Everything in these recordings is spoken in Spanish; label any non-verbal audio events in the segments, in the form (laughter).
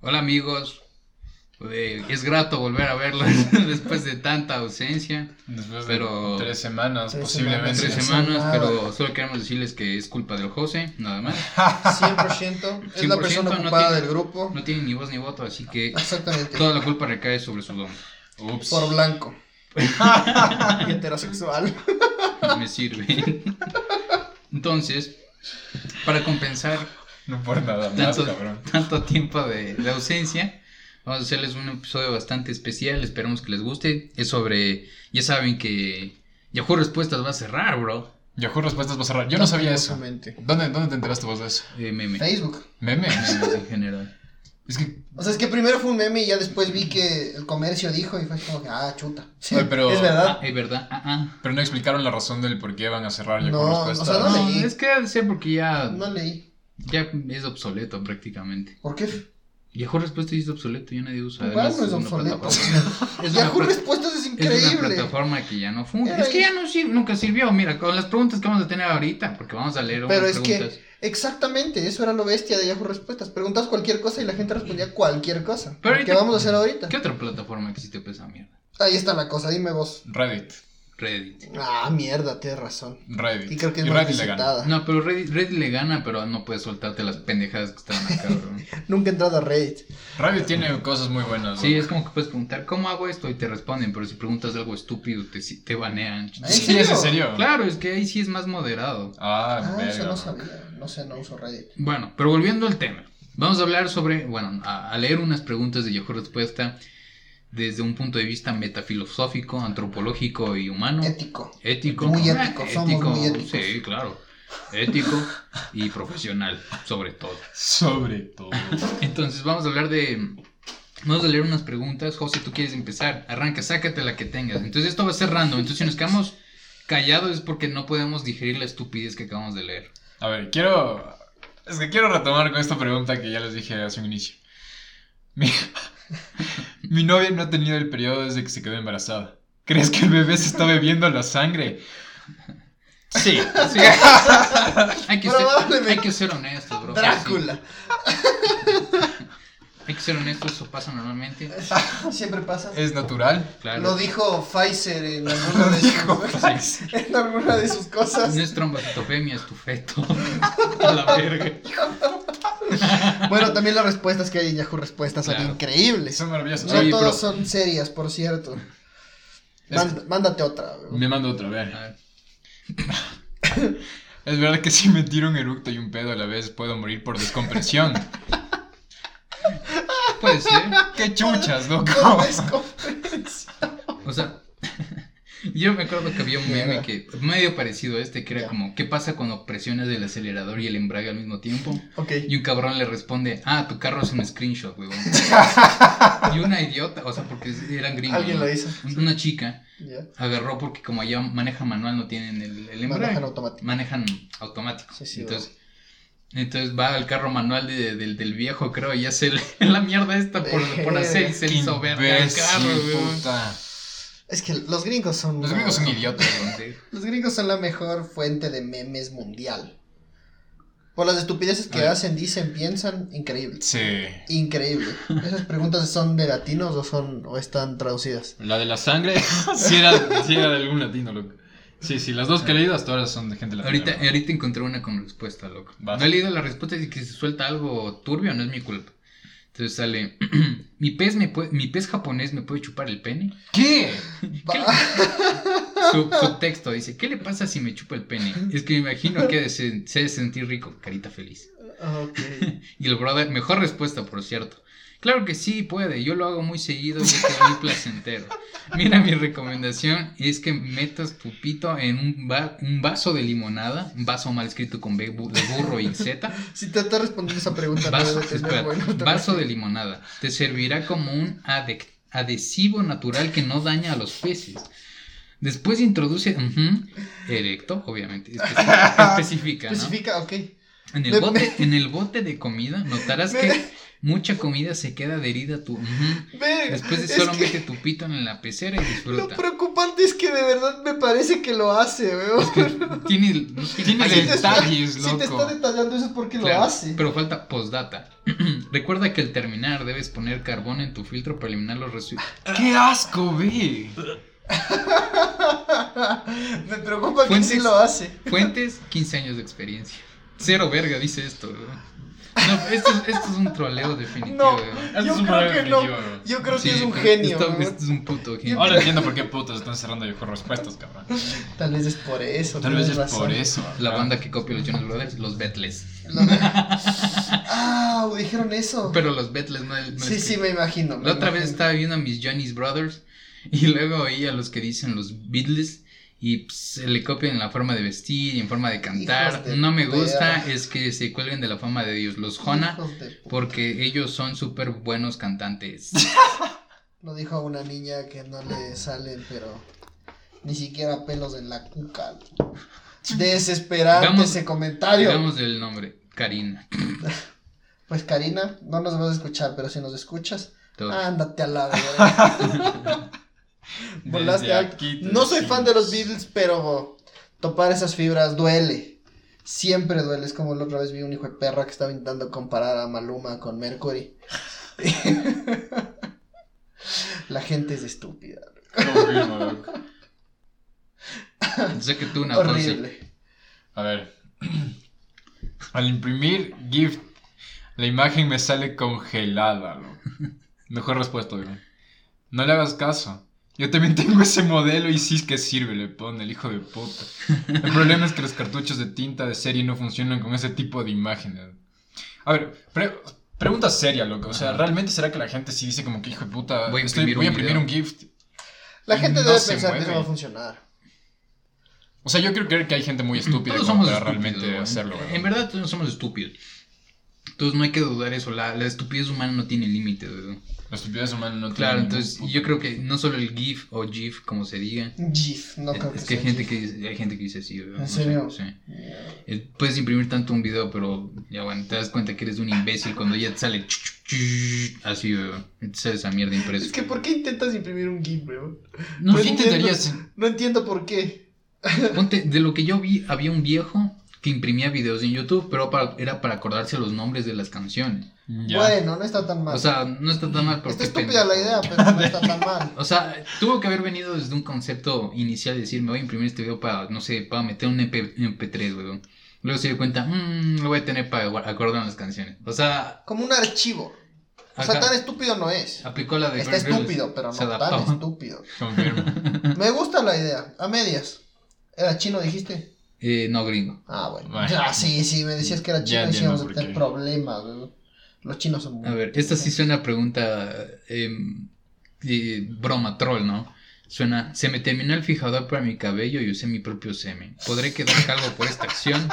Hola amigos, Eh, es grato volver a verlos (laughs) después de tanta ausencia, Después Pero- de tres semanas, Tres posiblemente. tres semanas, pero solo queremos decirles que es culpa del José, nada más. 100%. Es la 100% persona no ocupada tiene- del grupo. No tiene ni voz ni voto, así que Exactamente. toda la culpa recae sobre su don. Ups. Por blanco. y (laughs) (laughs) heterosexual. Me sirve. Entonces, para compensar No por nada más, tanto, cabrón. tanto tiempo de, de ausencia. Vamos a hacerles un episodio bastante especial, esperemos que les guste. Es sobre, ya saben que Yahoo Respuestas va a cerrar, bro. Yahoo Respuestas va a cerrar. Yo no sabía eso. ¿Dónde, ¿Dónde te enteraste vos de eso? Eh, meme. Facebook. ¿Meme? Memes en (laughs) general. Es que. O sea, es que primero fue un meme y ya después vi que el comercio dijo y fue como que, ah, chuta. Sí, Oye, pero- es verdad. Ah, es verdad. Ah, ah. Pero no explicaron la razón del por qué van a cerrar Yahoo No, Respuestas. o sea, no No, leí. es que debe ser porque ya, No leí. Ya es obsoleto prácticamente. ¿Por qué? Yahoo Respuestas es obsoleto, ya nadie usa. Además, no es obsoleto. Es (laughs) Yahoo Respuestas es Es una increíble. plataforma que ya no funciona. Es que ya no sir- nunca sirvió. Mira, con las preguntas que vamos a tener ahorita, porque vamos a leer Pero unas es preguntas. que, exactamente, eso era lo bestia de Yahoo Respuestas. Preguntas cualquier cosa y la gente respondía cualquier cosa. Pero ¿Qué vamos a hacer ahorita? ¿Qué otra plataforma existe para esa mierda? Ahí está la cosa, dime vos. Reddit. Reddit. Ah, mierda, tienes razón. Reddit. Y creo que es Y más Reddit le gana. No, pero Reddit, Reddit le gana, pero no puedes soltarte las pendejadas que están acá, bro. (laughs) Nunca he entrado a Reddit. Reddit tiene cosas muy buenas. Sí, ¿no? es como que puedes preguntar, ¿cómo hago esto? Y te responden, pero si preguntas algo estúpido, te, te banean. ¿En Sí, es en serio? serio. Claro, es que ahí sí es más moderado. Ah, Ah, verga. eso no sabía. No sé, no uso Reddit. Bueno, pero volviendo al tema. Vamos a hablar sobre, bueno, a, a leer unas preguntas de Yahoo Respuesta desde un punto de vista metafilosófico, antropológico y humano. Ético. Ético. Muy Ah, ético, somos muy éticos. Sí, claro. Ético y profesional, sobre todo. Sobre todo. (laughs) Entonces, vamos a hablar de. Vamos a leer unas preguntas. José, tú quieres empezar. Arranca, sácate la que tengas. Entonces, esto va a ser random. Entonces, si nos quedamos callados es porque no podemos digerir la estupidez que acabamos de leer. A ver, quiero. Es que quiero retomar con esta pregunta que ya les dije hace un inicio. (laughs) Mi, mi novia no ha tenido el periodo desde que se quedó embarazada. ¿Crees que el bebé se está bebiendo la sangre? Sí, sí. (laughs) hay, que ser, hay que ser honestos, bro. Drácula. Hay que ser honestos, eso pasa normalmente. (laughs) Siempre pasa. ¿Es natural? Claro. Lo dijo Pfizer en alguna de sus, (laughs) en alguna de sus cosas. No es trombocitopenia, es tu feto. (laughs) A la verga. Bueno, también las respuestas que hay en Yahoo Respuestas son increíbles. Son maravillosas. No Sí, todas pero- son serias, por cierto. Mándate otra. Me mando otra, a ver. A ver. Es verdad que si me tiro un eructo y un pedo a la vez puedo morir por descompresión. Puede ser. ¡Qué chuchas, loco! O sea, (laughs) yo me acuerdo que había un meme que medio parecido a este, que era como, ¿qué pasa cuando presionas el acelerador y el embrague al mismo tiempo? Ok. Y un cabrón le responde, ah, tu carro es un screenshot, weón. (laughs) y una idiota, o sea, porque eran gringos. Alguien ¿no? lo hizo. Una chica agarró porque como allá maneja manual no tienen el, el embrague. Manejan automático. Manejan automático. Sí, sí, entonces, entonces va al carro manual de- del- del viejo, creo, y hace la (laughs) mierda esta por, por hacer y se hizo verga carro, puta. Es que los gringos son. Los gringos son idiotas. (laughs) Los gringos son la mejor fuente de memes mundial. Por las estupideces que Ay. hacen, dicen, piensan, increíble. Sí. Increíble. ¿Esas preguntas son de latinos o son o están traducidas? La de la sangre, (laughs) sí era, sí era de algún latino, loco. Sí, sí, las dos que he leído hasta ahora son de gente latina. Ahorita, ¿no? ahorita encontré una con respuesta, loco. Vas. No he leído la respuesta y que se suelta algo turbio, no es mi culpa. Entonces sale, (clears throat) mi pez me puede, mi pez japonés me puede chupar el pene. ¿Qué? (laughs) Su, subtexto dice, ¿qué le pasa si me chupa el pene? Es que me imagino que se, se sentir rico, carita feliz. Ok. (laughs) Y el brother, mejor respuesta, por cierto. Claro que sí, puede, yo lo hago muy seguido y es muy placentero. Mira, mi recomendación es que metas tu pito en un, va- un vaso de limonada, un vaso mal escrito con B de burro y Z, Si te está respondiendo esa pregunta, no vaso, tener espera, bueno, vaso de limonada. Te servirá como un adhesivo natural que no daña a los peces. Después introduce, erecto, obviamente, espe- (laughs) especifica, ¿no? Especifica, ok. En el, Me- bote, en el bote de comida notarás (laughs) que Mucha comida se queda adherida a tu. Ve, Después de es solo que mete tu pito en la pecera y (laughs) Lo disfruta. preocupante es que de verdad me parece que lo hace, weón. Tiene, no Tiene fallas. Si te está- detalles, Si te está loco. detallando eso es porque Claro, lo hace. Pero falta postdata. (clears throat) Recuerda que al terminar debes poner carbón en tu filtro para eliminar los residuos. (laughs) ¡Qué asco, ve! (laughs) me preocupa que sí lo hace. Fuentes, 15 años de experiencia. Cero verga, dice esto. weón. No, esto, es- esto es un troleo definitivo. No, yo es un creo que no. Yo creo Sí, que es un genio. Esto, es un puto genio. Ahora entiendo por qué putas están cerrando yo con respuestas, cabrón. Tal vez es por eso. Tal vez es por eso. La banda que copia los Jonas Brothers, los Beatles. Lo de- Ah, dijeron eso. Pero los Beatles no, no sí, es sí, que- me imagino. me La otra vez estaba viendo a mis Johnny's Brothers y luego oí a los que dicen los Beatles y pues, se le copian en la forma de vestir y en forma de cantar. De No me gusta es que se cuelguen de la fama de Dios, los Jona, porque ellos son súper buenos cantantes. (laughs) Lo dijo una niña que no le salen, pero ni siquiera pelos en la cuca. Desesperante ese comentario. Digamos el nombre, Karina. (laughs) Pues Karina, no nos vas a escuchar, pero si nos escuchas, Todo. ándate a la verga. (laughs) Volaste alto. No soy fan de los. Beatles, pero topar esas fibras duele. Siempre duele. Es como la otra vez vi un hijo de perra que estaba intentando comparar a Maluma con Mercury. (laughs) la gente es estúpida. (laughs) Sé que tú una. Horrible. A ver. (clears throat) Al imprimir GIF, la imagen me sale congelada, loco. Mejor respuesta. No le hagas caso. Yo también tengo ese modelo y sí es que sirve, le pone el hijo de puta. El problema es que los cartuchos de tinta de serie no funcionan con ese tipo de imágenes. A ver, pre- pregunta seria, loco. O sea. ¿realmente será que la gente sí dice como que hijo de puta, Voy a estoy- imprimir voy a un imprimir video"? un GIF? La gente No debe pensar que eso mueve. va a funcionar. O sea, yo creo creer que hay gente muy estúpida Todos como somos para realmente hacerlo, güey. En verdad todos somos estúpidos. Entonces no hay que dudar eso. La, la estupidez humana no tiene límite. güey. La estupidez humana no tiene Claro, ningún entonces yo creo que no solo el GIF o GIF, como se diga. GIF, no creo que es que hay sea gente GIF. que, dice- hay gente que dice así. güey. ¿En No sé, serio? sí. Eh, Puedes imprimir tanto un video, pero ya bueno, te das cuenta que eres un imbécil cuando ya te sale así, y Te sale esa mierda impresa. Es que, ¿por qué intentas imprimir un GIF, bro? No, ¿Por sí, qué entiendo. intentarías? No entiendo por qué. Ponte, de lo que yo vi, había un viejo que imprimía videos en YouTube, pero para- era para acordarse los nombres de las canciones. Ya. Bueno, no está tan mal. O sea, no está tan mal porque está estúpida la idea, pero no está tan mal. (laughs) O sea, tuvo que haber venido desde un concepto inicial de decir, me voy a imprimir este video para, no sé, para meter un MP, MP3, weón. Luego se dio cuenta, mmm, lo voy a tener para gua- acordar las canciones. O sea, Como un archivo. O sea, tan estúpido no es. aplicó la de Está Greg estúpido, pero se no tan estúpido. (laughs) Confirmo. Me gusta la idea. A medias. ¿Era chino, dijiste? Eh, no, gringo. Ah, bueno. Ya, sí, sí, me decías que era chino Ya y íbamos a entiendo tener problemas. güey. Los chinos son muy... A ver, esta sí suena a pregunta eh, broma, troll, ¿no? Suena, se me terminó el fijador para mi cabello y usé mi propio semen. ¿Podré quedar calvo por esta acción?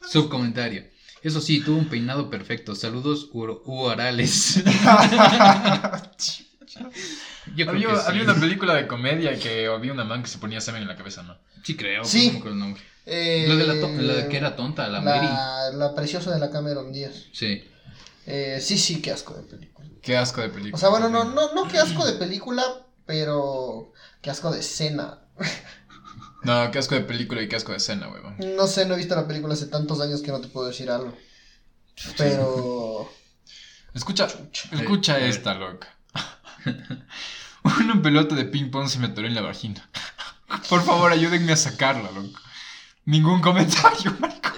Subcomentario. Eso sí, tuvo un peinado perfecto. Saludos ur- uorales. (laughs) (laughs) Yo creo había, que sí. había una película de comedia que había una man que se ponía semen en la cabeza, ¿no? Sí creo, Sí. no me acuerdo el nombre. Eh, La de la, la que era tonta, la, Mary. la, la preciosa de la Cameron Díaz. Sí. Eh, sí, sí, qué asco de película. Qué asco de película. O sea, bueno, no, no, no qué asco de película, pero qué asco de escena. (laughs) No, qué asco de película y qué asco de escena, huevón. No sé, no he visto la película hace tantos años que no te puedo decir algo. Pero... (laughs) Escucha, escucha esta, loca. (laughs) Una pelota de ping pong se me atoró en la vagina. (laughs) Por favor, ayúdenme a sacarla, loco. Ningún comentario, (laughs) marico.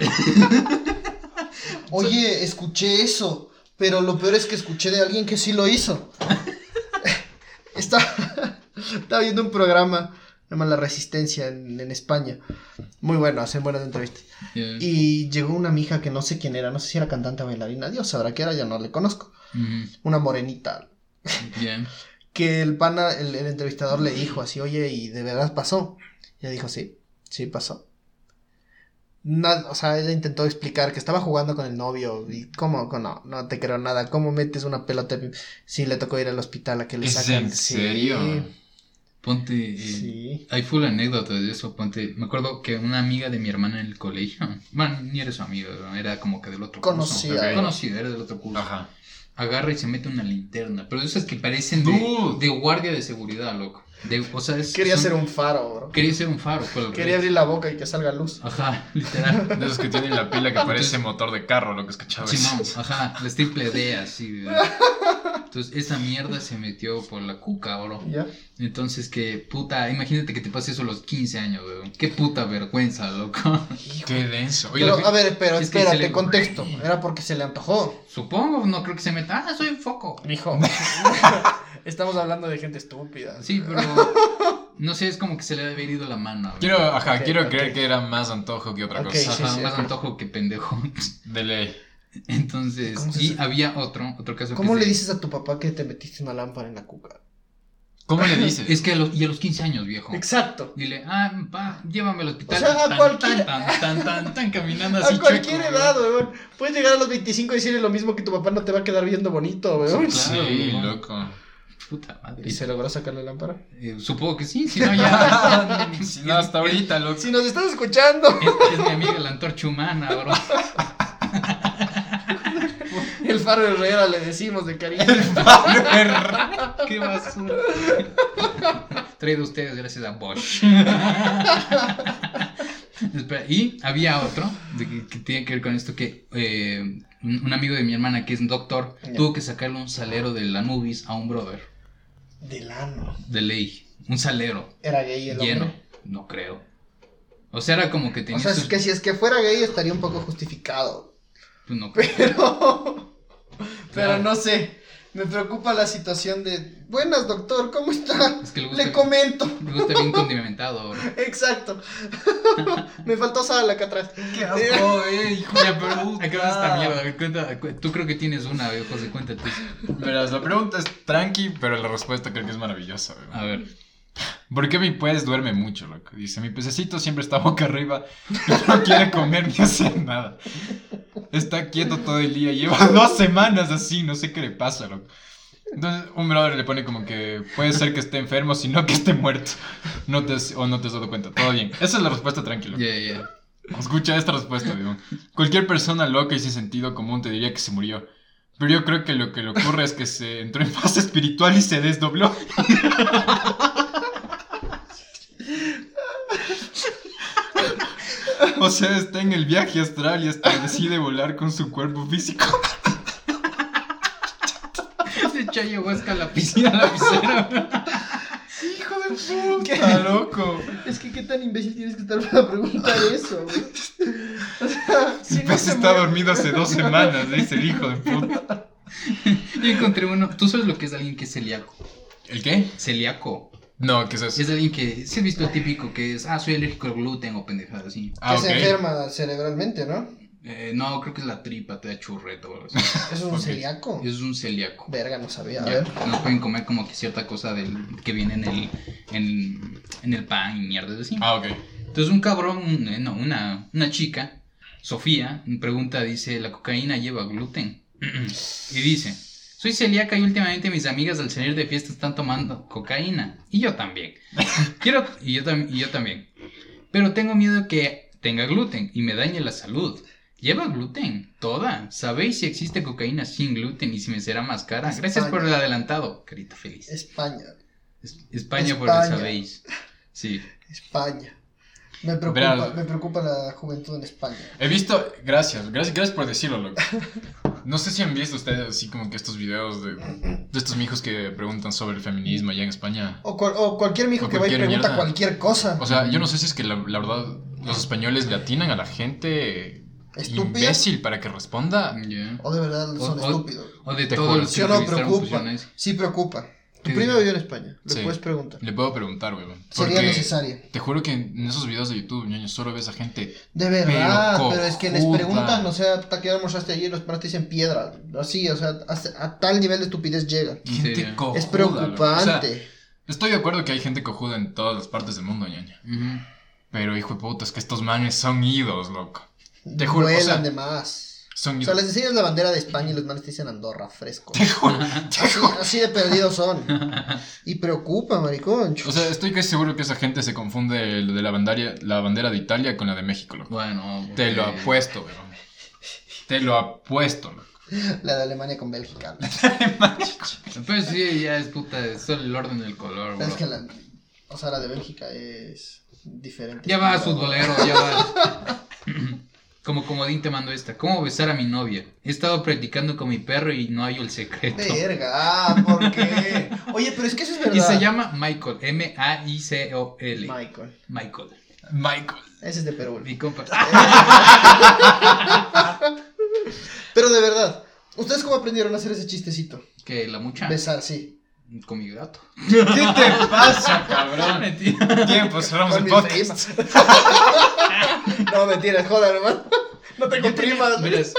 Oye, escuché eso, pero lo peor es que escuché de alguien que sí lo hizo. Estaba, estaba viendo un programa, llama La Resistencia en, en España. Muy bueno, hacen buenas entrevistas. Yeah. Y llegó una mija que no sé quién era, no sé si era cantante o bailarina, Dios sabrá qué era, ya no le conozco. Una morenita. Bien. Que el pana, el, el entrevistador le dijo así, oye, ¿y de verdad pasó? Y ella dijo, sí, sí pasó. Na- o sea, ella intentó explicar que estaba jugando con el novio y cómo, no, no te creo nada, ¿cómo metes una pelota? Sí, le tocó ir al hospital a que le ¿Es sacan. en Sí, serio? Ponte. eh, Sí. Hay full anécdotas de eso. Ponte. Me acuerdo que una amiga de mi hermana en el colegio. Bueno, ni era su amiga, era como que del otro Conocida. curso. Conocida, era del otro curso. Ajá. Agarra y se mete una linterna. Pero esas que parecen de, guardia de seguridad, loco. De, o sea, es- Quería son- ser un faro, bro. Quería ser un faro, Quería abrir la boca y que salga luz. Ajá, (laughs) literal. De esos que tienen la pila que parece motor de carro, lo que escuchaba. Simón, ajá, las triple D así. (laughs) Entonces, esa mierda se metió por la cuca, bro. ¿Ya? Entonces, que puta, imagínate que te pase eso a los 15 años, weón. Qué puta vergüenza, loco. (laughs) Qué denso. Oye, Pero, a ver, pero es que espérate, se le- contexto. Era porque se le antojó. Supongo, no creo que se meta. Ah, soy un foco. Mijo. (laughs) Estamos hablando de gente estúpida. Sí, pero. No sé, es como que se le ha haber ido la mano. weón. Quiero, ajá, Ok, quiero ok. creer que era más antojo que otra Ok, cosa. sí, Ajá, sí, más ok. antojo que pendejo. De ley. Entonces, ¿Cómo se y había otro, otro caso ¿Cómo que le se- dices a tu papá que te metiste una lámpara en la cuca? ¿Cómo le dices? (laughs) Es que a los, y a los 15 años, viejo. Exacto. Dile, ah, pa, llévame al hospital. O sea, a tan, cualquier- tan, tan, tan, tan, tan, caminando (laughs) así. A cualquier chueco, edad, weón. Puedes llegar a los 25 y decirle lo mismo que tu papá no te va a quedar viendo bonito, weón. Sí, loco. Puta madre. ¿Y se logró sacar la lámpara? Eh, supongo que sí, si (laughs) no ya. Si no, hasta ahorita, loco. Si nos estás escuchando. Es, es mi amiga la antorcha humana, bro. El faro de Herrera le decimos de cariño. Qué basura. Traído a ustedes gracias a Bosch. Espera, y había otro de que, que tiene que ver con esto que eh, un, un amigo de mi hermana que es un doctor tuvo que sacarle un salero de la Nubis a un brother Del ano. de ley, un salero Era gay el lleno, hombre. no creo. O sea, era como que O tenía sea, sus- es que si es que fuera gay estaría un poco justificado. pues no creo. Pero. Pero no sé. Me preocupa la situación de. Buenas, doctor, ¿cómo está? Es que le gusta, Le comento. le gusta bien (laughs) condimentado, bro. Exacto. (laughs) Me faltó sal acá atrás. Qué asco, (laughs) eh, hijo de puta. Acabas esta mierda, cuenta, cu- tú creo que tienes una, José, cuéntate. Verás, la pregunta es tranqui, pero la respuesta creo que es maravillosa. A ver. ¿Por qué mi pez duerme mucho, loco? Dice, mi pececito siempre está boca arriba (laughs) no quiere comer ni hacer nada. Está quieto todo el día, lleva (laughs) dos semanas así, no sé qué le pasa, loco. Entonces, un brother le pone como que puede ser que esté enfermo, sino que esté muerto. No te has- o no te has dado cuenta, todo bien. Esa es la respuesta tranquila. Ya, ya. Escucha esta respuesta, digo. Cualquier persona loca y sin sentido común te diría que se murió. Pero yo creo que lo que le ocurre es que se entró en fase espiritual y se desdobló. (laughs) O sea, está en el viaje astral y hasta (laughs) decide volar con su cuerpo físico. Se echó ayahuasca a la piscina, la piscina. ¡Hijo de (laughs) puta! Está loco. Es que qué tan imbécil tienes que estar para preguntar eso, güey. O sea, si no se está muere- dormido hace dos semanas, dice el hijo de puta. Yo encontré uno. ¿Tú sabes lo que es alguien que es celíaco? ¿El qué? Celíaco. No, ¿qué es eso? Es alguien que. Si has visto el típico que es. Ah, soy alérgico al gluten o pendejadas así. Ah, que se enferma cerebralmente, ¿no? Eh, no, creo que es la tripa, te da churreto o algo así. Eso (laughs) es un celíaco. Es un celíaco. Verga, no sabía. A Ya, ver. no pueden comer como que cierta cosa del, que viene en el, en, en el pan y mierdas así. Ah, ok. Entonces un cabrón, un- eh, no, una, una chica, Sofía, pregunta, dice, ¿la cocaína lleva gluten? (clears throat) y dice, soy celíaca y últimamente mis amigas al salir de fiesta están tomando cocaína. Y yo también. (laughs) Quiero, y yo, tam- y yo también. Pero tengo miedo que tenga gluten y me dañe la salud. ¿Lleva gluten? Toda. ¿Sabéis si existe cocaína sin gluten y si me será más cara? Gracias España. por el adelantado, carita feliz. España. Es- España, por el España. sabéis. Sí. España. Me preocupa, me preocupa la juventud en España. He visto, gracias, gracias, gracias por decirlo, loco. (laughs) No sé si han visto ustedes así como que estos videos de, de estos mijos que preguntan sobre el feminismo allá en España. O, cual- o cualquier mijo O que va y pregunta mierda. cualquier cosa. O sea, yo no sé si es que la, la verdad los españoles le atinan a la gente Estúpida. imbécil para que responda. O de verdad son O- estúpidos. O de los ¿Sí que no entrevistaron preocupa? Sí preocupa. Tu ¿Qué prima vivió en España. Le Sí. puedes preguntar. Le puedo preguntar, weón. Sería necesario. Te juro que en esos videos de YouTube, ñaño, solo ves a gente. De verdad, pero, Pero es que les preguntan, o sea, hasta que almorzaste ayer, los panas te dicen piedra. Así, o sea, hasta- a tal nivel de estupidez llega. ¿En Gente serio? cojuda. es preocupante. O sea, estoy de acuerdo que hay gente cojuda en todas las partes del mundo. Ujú. Pero hijo de puta, es que estos manes son idos, loco. te juro, o Vuelan sea, de más. Son O sea, les enseñas la bandera de España y los manes te dicen Andorra, fresco. (laughs) Te juro, te Así, juro. así de perdidos son. (laughs) Y preocupa, maricón. O sea, estoy casi seguro que esa gente se confunde el de la bandera, la bandera de Italia con la de México, loco. Bueno. Te lo apuesto, weón. Te lo apuesto, loco. La de Alemania con Bélgica. (laughs) Pues sí, ya es puta, es solo el orden del color, bro. es que la. O sea, la de Bélgica es diferente. Ya vas, futbolero, ya vas. Como comodín te mando esta. ¿Cómo besar a mi novia? He estado practicando con mi perro y no hallo el secreto. Verga, ah, ¿por qué? (laughs) Oye, pero es que eso es verdad. Y se llama Michael, M-A-I-C-O-L. Michael. Michael. Michael. Ese es de Perú. Mi compa. (laughs) Pero de verdad, ¿ustedes cómo aprendieron a hacer ese chistecito? Que la mucha. Besar, sí. Con mi gato. ¿Qué te (laughs) pasa, cabrón? Tiempo, cerramos Con el podcast. No, mentira, joder, hermano. No tengo primas. Miras,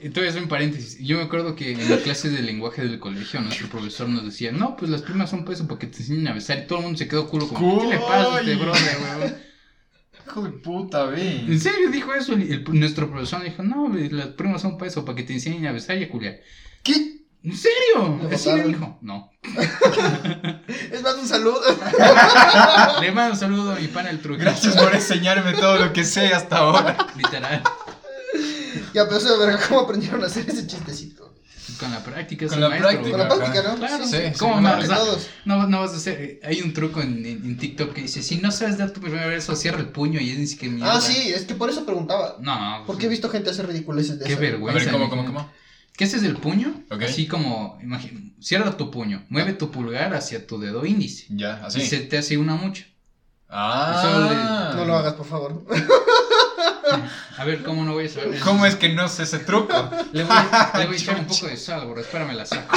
eh, te voy a hacer un paréntesis. Yo me acuerdo que en la clase de lenguaje del colegio, nuestro profesor nos decía, no, pues las primas son peso para que te enseñen a besar. Y todo el mundo se quedó culo como, ¿qué le pasa a este brother, weón? Hijo de puta, ve. ¿En serio dijo eso? El- el- nuestro profesor dijo, no, las primas son peso para que te enseñen a besar y a culiar. ¿Qué? ¿En serio? Le Así botaron. dijo. No. (laughs) Es más, un saludo. (laughs) Le mando un saludo a mi pana el truco. Gracias por enseñarme todo lo que sé hasta ahora. Literal. ya, pero eso de verga, ¿cómo aprendieron a hacer ese chistecito? Con la práctica, Con la maestro, práctica. Con la práctica, ¿no? Claro, Sí, sí, ¿Cómo sí, no? no, O de sea, todos. no, no vas a hacer. Hay un truco en, en- en TikTok que dice: si no sabes dar tu primer beso, cierra el puño y es ni siquiera mierda. Ah, sí, es que por eso preguntaba. No, no. Porque he visto gente hacer ridiculeces de Qué eso. A vergüenza. ver, ¿cómo, cómo, imagínate. Cómo? ¿Qué haces del puño? Así como, imagina, cierra tu puño, mueve tu pulgar hacia tu dedo índice. Ya, Y así. se te hace una mucha. Ah. No lo hagas, por favor. A ver, ¿cómo no voy a saber? ¿Cómo es que no sé ese truco? (laughs) Le voy, (laughs) le voy a echar un poco de sal, bro. Espérame, la saco.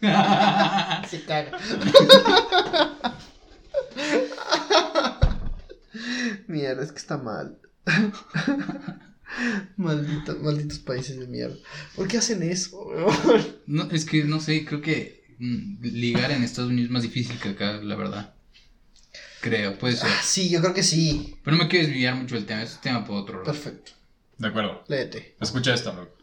(laughs) Se caga. Mierda, es que está mal. Maldito, malditos países de mierda. ¿Por qué hacen eso? No, es que no sé, creo que mm, ligar en Estados Unidos es más difícil que acá, la verdad. Creo, puede ser. Ah, sí, yo creo que sí. Pero no me quiero desviar mucho del tema, es tema para otro lado. Perfecto. De acuerdo. Léete. Escucha esto, loco.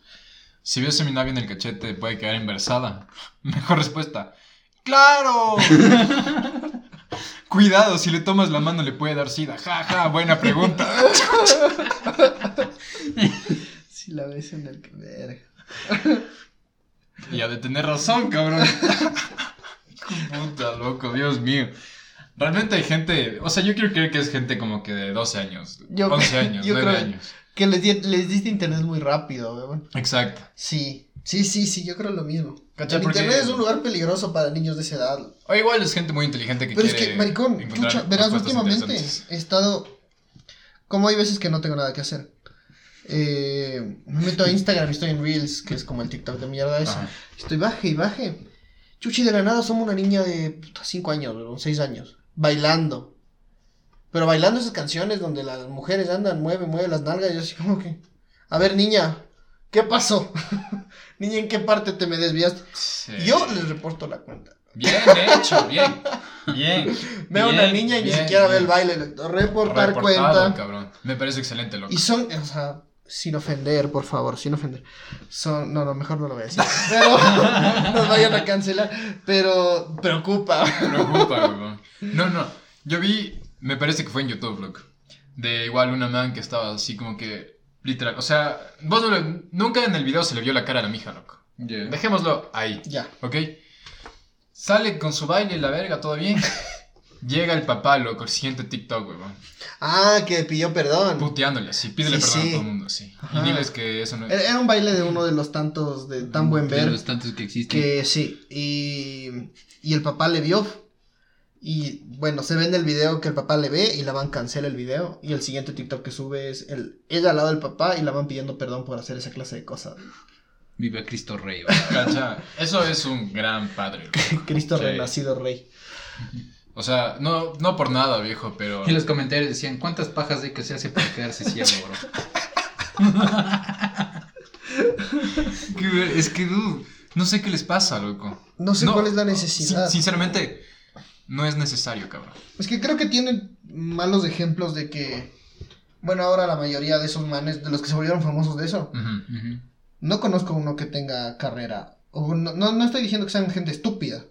Si mi novia en el cachete, puede quedar embarazada. (laughs) Mejor respuesta. ¡Claro! (laughs) Cuidado, si le tomas la mano le puede dar sida. Ja, ja, buena pregunta. (laughs) Si la ves en el que verga. Y ha de tener razón, cabrón. Puta, loco, Dios mío. Realmente hay gente, o sea, yo quiero creer que es gente como que de 12 años, Yo- 11 años, yo 9 creo- años. Que les, les diste internet muy rápido, weón. Exacto. Sí. Sí, sí, sí, yo creo lo mismo. El porque- internet es un lugar peligroso para niños de esa edad. O igual es gente muy inteligente que Pero es quiere que, maricón, encontrar chucha, verás, respuestas últimamente interesantes. he estado. Como hay veces que no tengo nada que hacer. Eh, me meto a Instagram y estoy en Reels, que es como el TikTok de mierda ese. Ajá. Estoy baje y baje. Chuchi, de la nada somos una niña de 5 años, 6 años, bailando. Pero bailando esas canciones donde las mujeres andan, mueve, mueve las nalgas. Y yo así como que. A ver, niña, ¿qué pasó? (laughs) niña, ¿en qué parte te me desviaste? Sí. Yo les reporto la cuenta. Bien hecho, bien. Bien. Veo a una niña y ni siquiera ve el baile. le- Reportar Reportado, cuenta. cabrón. Me parece excelente, loco. Y son, o sea, sin ofender, por favor, sin ofender. Son, no, no, mejor no lo voy a decir. Pero (laughs) nos vayan a cancelar. Pero preocupa. preocupa, weón. No, no. Yo vi, me parece que fue en YouTube, loco. De igual una man que estaba así como que. Literal. O sea, vos no le- nunca en el video se le vio la cara a la mija, loco. Dejémoslo ahí, Ya. ¿ok? Sale con su baile la verga, todo bien. (laughs) Llega el papá, loco, el siguiente TikTok, weón. Ah, que pidió perdón. Puteándole así, pídele Sí, perdón sí. a todo el mundo, así. Ajá. Y diles que eso no Era era un baile de uno de los tantos de tan buen De ver. los tantos que existen. Que sí. Y, y el papá le vio. Y bueno, se ve en el video que el papá le ve y la van cancela el video. Y el siguiente TikTok que sube es el, ella al lado del papá y la van pidiendo perdón por hacer esa clase de cosas. Vive a Cristo Rey. (laughs) Cacha, eso es un gran padre. (laughs) Cristo Sí. renacido rey. O sea, no, no por nada, viejo, pero. Y los comentarios decían, ¿cuántas pajas hay que se hace para quedarse ciego, bro? (laughs) Es que, dude, no sé qué les pasa, loco. No sé cuál es la necesidad. sin- sinceramente, no es necesario, cabrón. Es que creo que tienen malos ejemplos de que. Bueno, ahora la mayoría de esos manes, de los que se volvieron famosos de eso, no conozco uno que tenga carrera. O no, no, no estoy diciendo que sean gente estúpida,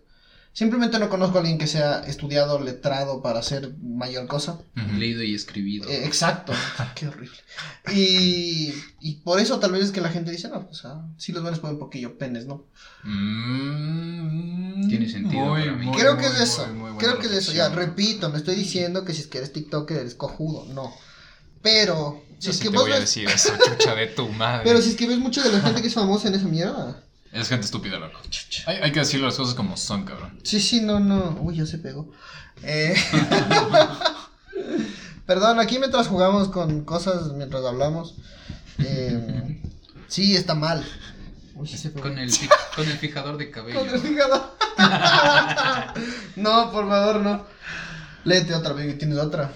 Simplemente no conozco a alguien que sea estudiado, letrado para hacer mayor cosa. Leído y escribido. Eh, exacto. (laughs) Qué horrible. Y, y por eso tal vez es que la gente dice, no, o sea, sí los ven un poquillo penes, ¿no? Mm, Tiene sentido para mí. muy, Creo que muy, es eso. muy, muy buena Creo que es eso. Ya, repito, no estoy diciendo que si es que eres TikToker eres cojudo, no. Pero, si es sí que te vos voy a ves, decir eso, chucha de tu madre. pero si es que ves mucha de la gente que es famosa en esa mierda. Es gente estúpida, loco. Hay, hay que decir las cosas como son, cabrón. Sí, sí, no, no. Uy, ya se pegó. Eh, (laughs) Perdón, aquí mientras jugamos con cosas, mientras hablamos. eh, Sí, está mal. Uy, se pegó. Con el, con el fijador de cabello. Con el fígado. (laughs) no, por favor, no. Léete otra, baby. ¿Tienes otra?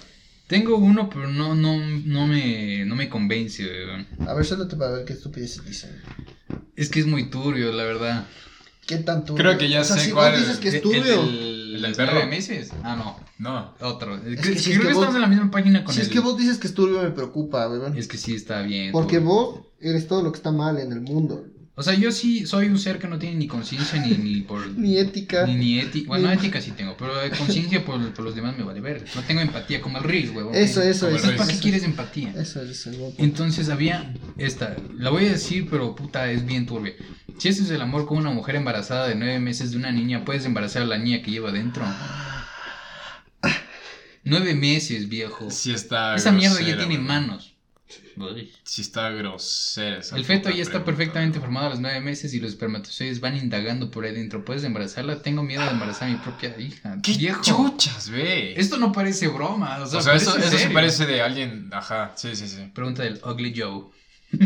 Tengo uno, pero no, no, no me, no me convence, weón. A ver, suéltate para ver qué estupideces dicen. Es que es muy turbio, la verdad. ¿Qué tan turbio? Creo que ya o sea, sé si cuál- vos dices que es El- turbio. El, ¿El perro? nueve meses. Ah, no. No. Otro. Es que que, si creo es que que vos- estamos en la misma página con Si el... es que vos dices que es turbio, me preocupa, weón. Es que sí está bien. Porque turbio. vos eres todo lo que está mal en el mundo. O sea, yo sí soy un ser que no tiene ni conciencia ni, ni por... (laughs) Ni ética. Ni, ni ética. Bueno, Ni- ética sí tengo, pero de conciencia por, por los demás me vale ver. No tengo empatía como el Riz, huevón. Eso, eso, Como eso. ¿para qué eso. quieres empatía? Eso es el voto. Entonces había esta, la voy a decir, pero puta, es bien turbia. Si haces el amor con una mujer embarazada de nueve meses de una niña, puedes embarazar a la niña que lleva dentro. Nueve meses, viejo. Sí está Esa mierda ya tiene manos. Uy. Sí está grosera esa El feto ya está perfectamente formado a los nueve meses y los espermatozoides van indagando por ahí dentro. ¿Puedes embarazarla? Tengo miedo de embarazar a mi propia hija. ¿Qué viejo? chuchas, ve? Esto no parece broma. O sea, o sea, eso, parece eso sí parece de alguien. Ajá, sí, sí, sí. Pregunta del Ugly Joe. (laughs)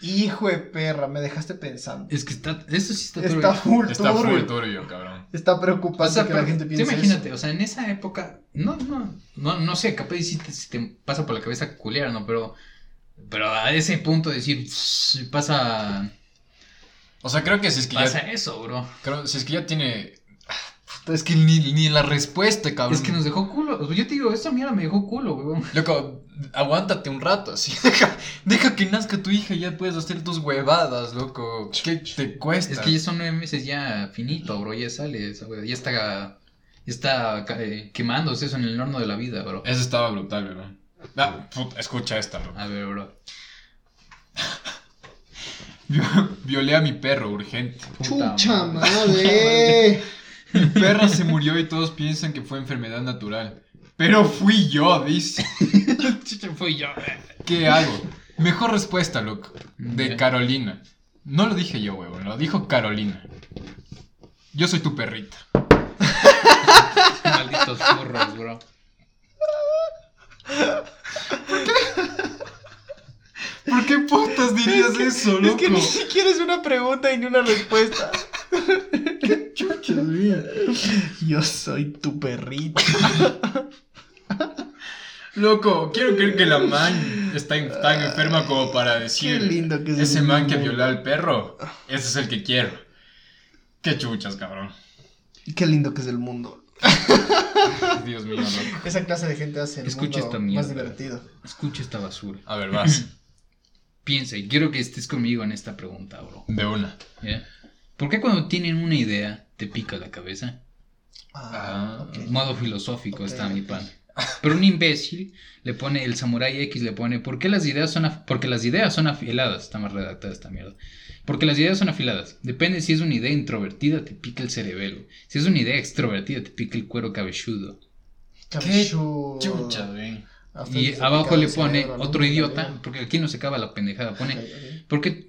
Hijo de perra, me dejaste pensando. Es que está, eso sí está turbio. Está full Está turbio. full turbio, cabrón. Está O preocupante sea, que la gente piense imagínate, eso. o sea, en esa época, no, no, no, no sé, capaz si te, si te pasa por la cabeza culiar, ¿no? Pero, pero a ese punto de decir, "Shh, pasa, O sea, creo que si es que pasa ya. eso, bro. Creo, si es que ya tiene. Es que ni, ni la respuesta, cabrón. Es que nos dejó culo. Yo te digo, esta mierda me dejó culo, weón. Loco, aguántate un rato, así. (laughs) Deja, deja que nazca tu hija y ya puedes hacer tus huevadas, loco. ¿Qué te cuesta? Es que ya son nueve meses ya finito, bro, ya sale esa ya está, ya está eh, quemándose eso en el horno de la vida, bro. Eso estaba brutal, bro. Ah, puta, escucha esta, loco. A ver, bro. (laughs) Vio- Violé a mi perro, urgente. Puta Chucha madre. madre. (laughs) Mi perra se murió y todos piensan que fue enfermedad natural. Pero fui yo, dice. (laughs) Fui yo. ¿Qué hago? Mejor respuesta, loco. De. Carolina. No lo dije yo, huevón, lo dijo Carolina. Yo soy tu perrita. (laughs) Malditos furros, bro. ¿Por qué putas dirías eso, Es loco? que ni siquiera es una pregunta y ni una respuesta. (laughs) Qué chucha mía. Yo soy tu perrito. Loco, quiero creer que la man está en- tan enferma como para decir. Qué lindo que es Ese man que mundo". violó al perro, ese es el que quiero. Qué chuchas, cabrón. Qué lindo que es el mundo. (laughs) Dios mío, loco. Esa clase de gente hace el Escucha mundo esta más divertido. Escucha esta basura. A ver, vas. (clears throat) Piensa y quiero que estés conmigo en esta pregunta, bro. De una. ¿Ya? ¿Por qué cuando tienen una idea te pica la cabeza? Ah, Ah. ok. Modo filosófico Ok, está mi ok. pan. Pero un imbécil le pone, el samurái X le pone, ¿por qué las ideas son, porque las ideas son afiladas? Está más redactada esta mierda. Porque las ideas son afiladas. Depende si es una idea introvertida, te pica el cerebelo. Si es una idea extrovertida, te pica el cuero cabelludo. Cabechudo. Chuchas, güey. Hasta Y abajo le pone otro idiota, porque aquí no se acaba la pendejada, pone, Ok, ok. ¿por qué,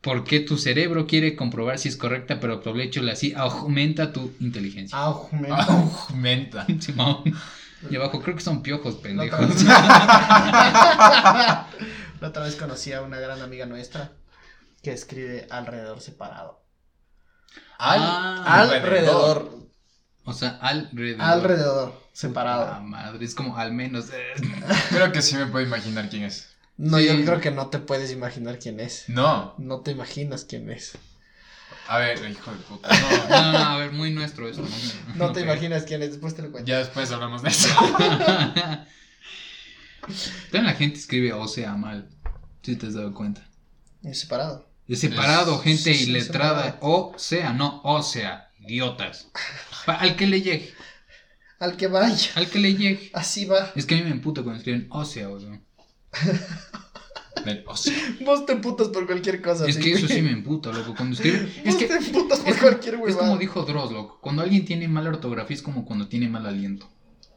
por qué tu cerebro quiere comprobar si es correcta, pero aprovechale así, aumenta tu inteligencia? Aumenta. Aumenta. (laughs) Simón. Y abajo creo que son piojos, La pendejos. otra, vez... (laughs) La otra vez conocí a una gran amiga nuestra que escribe alrededor separado. Al, Ah, Alrededor. O sea, alrededor. Alrededor Ah, separado. madre, es como al menos. eh. (laughs) Creo que sí me puedo imaginar quién es. No, Sí. yo creo que no te puedes imaginar quién es. No. No te imaginas quién es. A ver, hijo de puta. No, No. no, no, a ver, muy nuestro esto. No te Ok. imaginas quién es. Después te lo cuento. Ya después hablamos de eso. (laughs) Toda la gente escribe o sea mal. Si te has dado cuenta. Es separado. He separado Es- gente sí, iletrada. separado. O sea, no, o sea, idiotas. Pa- al que le llegue, Al que vaya. al que le llegue. Así va. Es que a mí me emputa cuando escriben o sea, weón. (laughs) Del. Vos te emputas por cualquier cosa. Es que eso sí me emputa, loco. Cuando escriben. (laughs) Es que te emputas por Es cualquier es huevada. como dijo Dross, loco. Cuando alguien tiene mala ortografía es como cuando tiene mal aliento.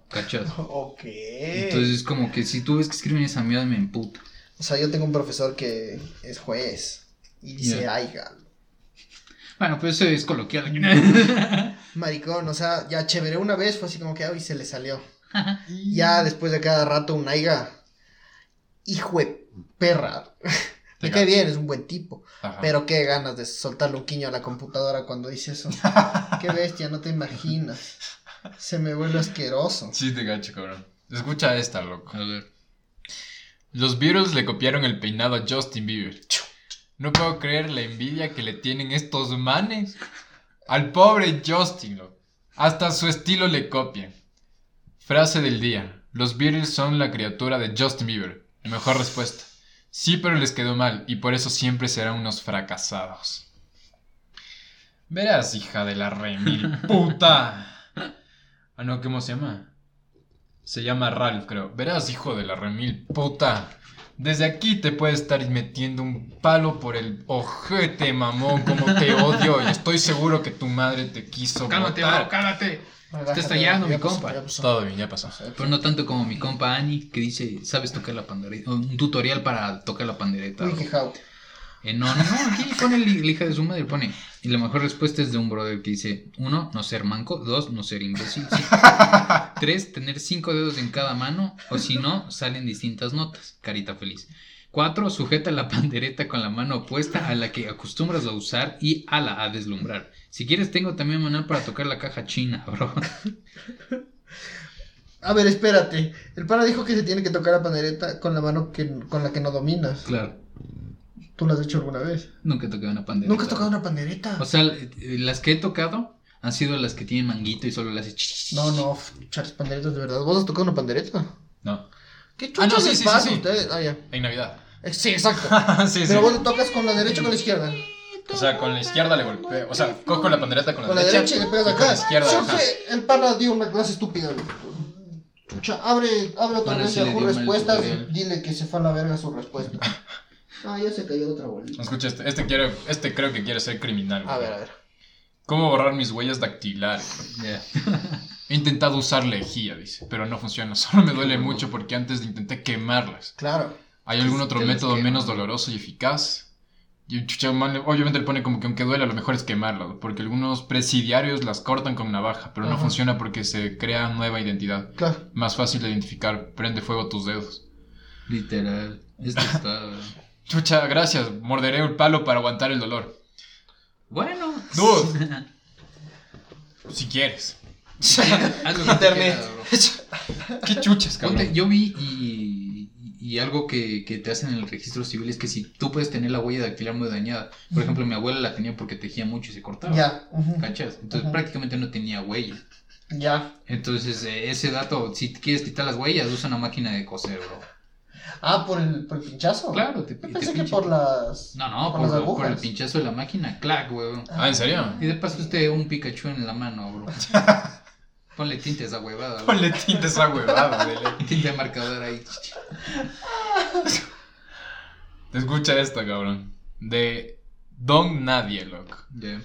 ¿Cachas? (laughs) Ok. Entonces es como que si tú ves que escriben esa mierda me emputa. O sea, yo tengo un profesor que es juez. Y dice, aiga. Bueno, pues eso es coloquial. (laughs) Maricón, o sea, ya chévere. Una vez fue así como que, ay, se le salió. Ya después de cada rato un aiga. Hijo de perra. Te gacho. bien, es un buen tipo. Ajá. Pero qué ganas de soltarle un quiño a la computadora cuando dice eso. qué (laughs) bestia, no te imaginas. Se me vuelve asqueroso. Sí, te gacho, cabrón. Escucha esta, loco. A ver. Los Beatles le copiaron el peinado a Justin Bieber. No puedo creer la envidia que le tienen estos manes al pobre Justin. loco. Hasta su estilo le copian. Frase del día. Los Beatles son la criatura de Justin Bieber. Mejor respuesta. Sí, pero les quedó mal y por eso siempre serán unos fracasados. Verás, hija de la remil (laughs) puta. Ah, no, ¿cómo se llama? Se llama Ralph, creo. Verás, hijo de la remil puta. Desde aquí te puede estar metiendo un palo por el ojete, mamón, como te odio. Y estoy seguro que tu madre te quiso Cálmate, botar. bro, cálmate. Relájate, estallando, ya mi pasó, compa. Todo bien, ya pasó. Pero no tanto como mi compa Ani, que dice, ¿sabes tocar la pandereta? Un tutorial para tocar la pandereta. Eh, no, no, no, aquí pone el- la hija de su madre, pone. Y la mejor respuesta es de un brother que dice, uno, no ser manco, dos, no ser imbécil, sí. (laughs) tres, tener cinco dedos en cada mano, o si no, salen distintas notas, carita feliz. Cuatro, sujeta la pandereta con la mano opuesta a la que acostumbras a usar y ala a deslumbrar. Si quieres, tengo también manual para tocar la caja china, (laughs) bro. A ver, espérate. El pana dijo que se tiene que tocar la pandereta con la mano que, con la que no dominas. Claro, ¿Tú lo has hecho alguna vez? nunca he tocado una pandereta. ¿Nunca has tocado una pandereta? O sea, eh, las que he tocado han sido las que tienen manguito y solo las hace... ch- No, no, charles panderetas de verdad. ¿Vos has tocado una pandereta? No. ¿Qué Ah, no, sí, les sí, pasa sí, a sí. ustedes? Ah, ya. En Navidad. Eh, Sí, exacto. sí, (laughs) sí. Pero vos le tocas con la derecha o con la izquierda. O sea, con la izquierda le golpeo. O sea, cojo la pandereta con la, Con la derecha y le pegas con acá. la izquierda. Yo ajá. que el pana dio una clase estúpida. Chucha, abre, abre otra vez le mal respuestas y dile que se fue a la verga su respuesta. (laughs) Ah, ya se cayó otra bolita. Escucha, este, este, quiere, este creo que quiere ser criminal. A güey. ver, a ver. ¿Cómo borrar mis huellas dactilares? He intentado usar lejía, dice, pero no funciona. (laughs) Solo me duele mucho porque antes intenté quemarlas. Claro. ¿Hay algún otro método menos doloroso y eficaz? Y chucha, man, obviamente le pone como que aunque duela, lo mejor es quemarlas, porque algunos presidiarios las cortan con navaja, pero no Ajá. funciona porque se crea nueva identidad. Claro. Más fácil de identificar, prende fuego a tus dedos. Literal. Esto (laughs) está... Chucha, gracias, morderé el palo para aguantar el dolor. Bueno. Dude. (laughs) Si quieres. (laughs) Haz lo que Internet. quieras, bro. ¿Qué chuchas, cabrón? Ponte, yo vi y, y algo que, que te hacen en el registro civil es que si tú puedes tener la huella dactilar muy dañada. Por ejemplo, mi abuela la tenía porque tejía mucho y se cortaba. Ya. ujú, ¿Cachas? Entonces prácticamente no tenía huella. Ya. Entonces, eh, ese dato, si quieres quitar las huellas, usa una máquina de coser, bro. Ah, por el, por el pinchazo. Claro, te, Yo te pensé que por las. No, no, por por, las por el pinchazo de la máquina, clac, weón. Ah, ¿en serio? Y de paso usted un Pikachu en la mano, bro. (laughs) Ponle tinte a esa huevada, bro. Ponle tinta a esa huevada, (laughs) dele. Tinte de marcador ahí. Te (laughs) escucha esta, cabrón. De Don Nadie, loco. Ya.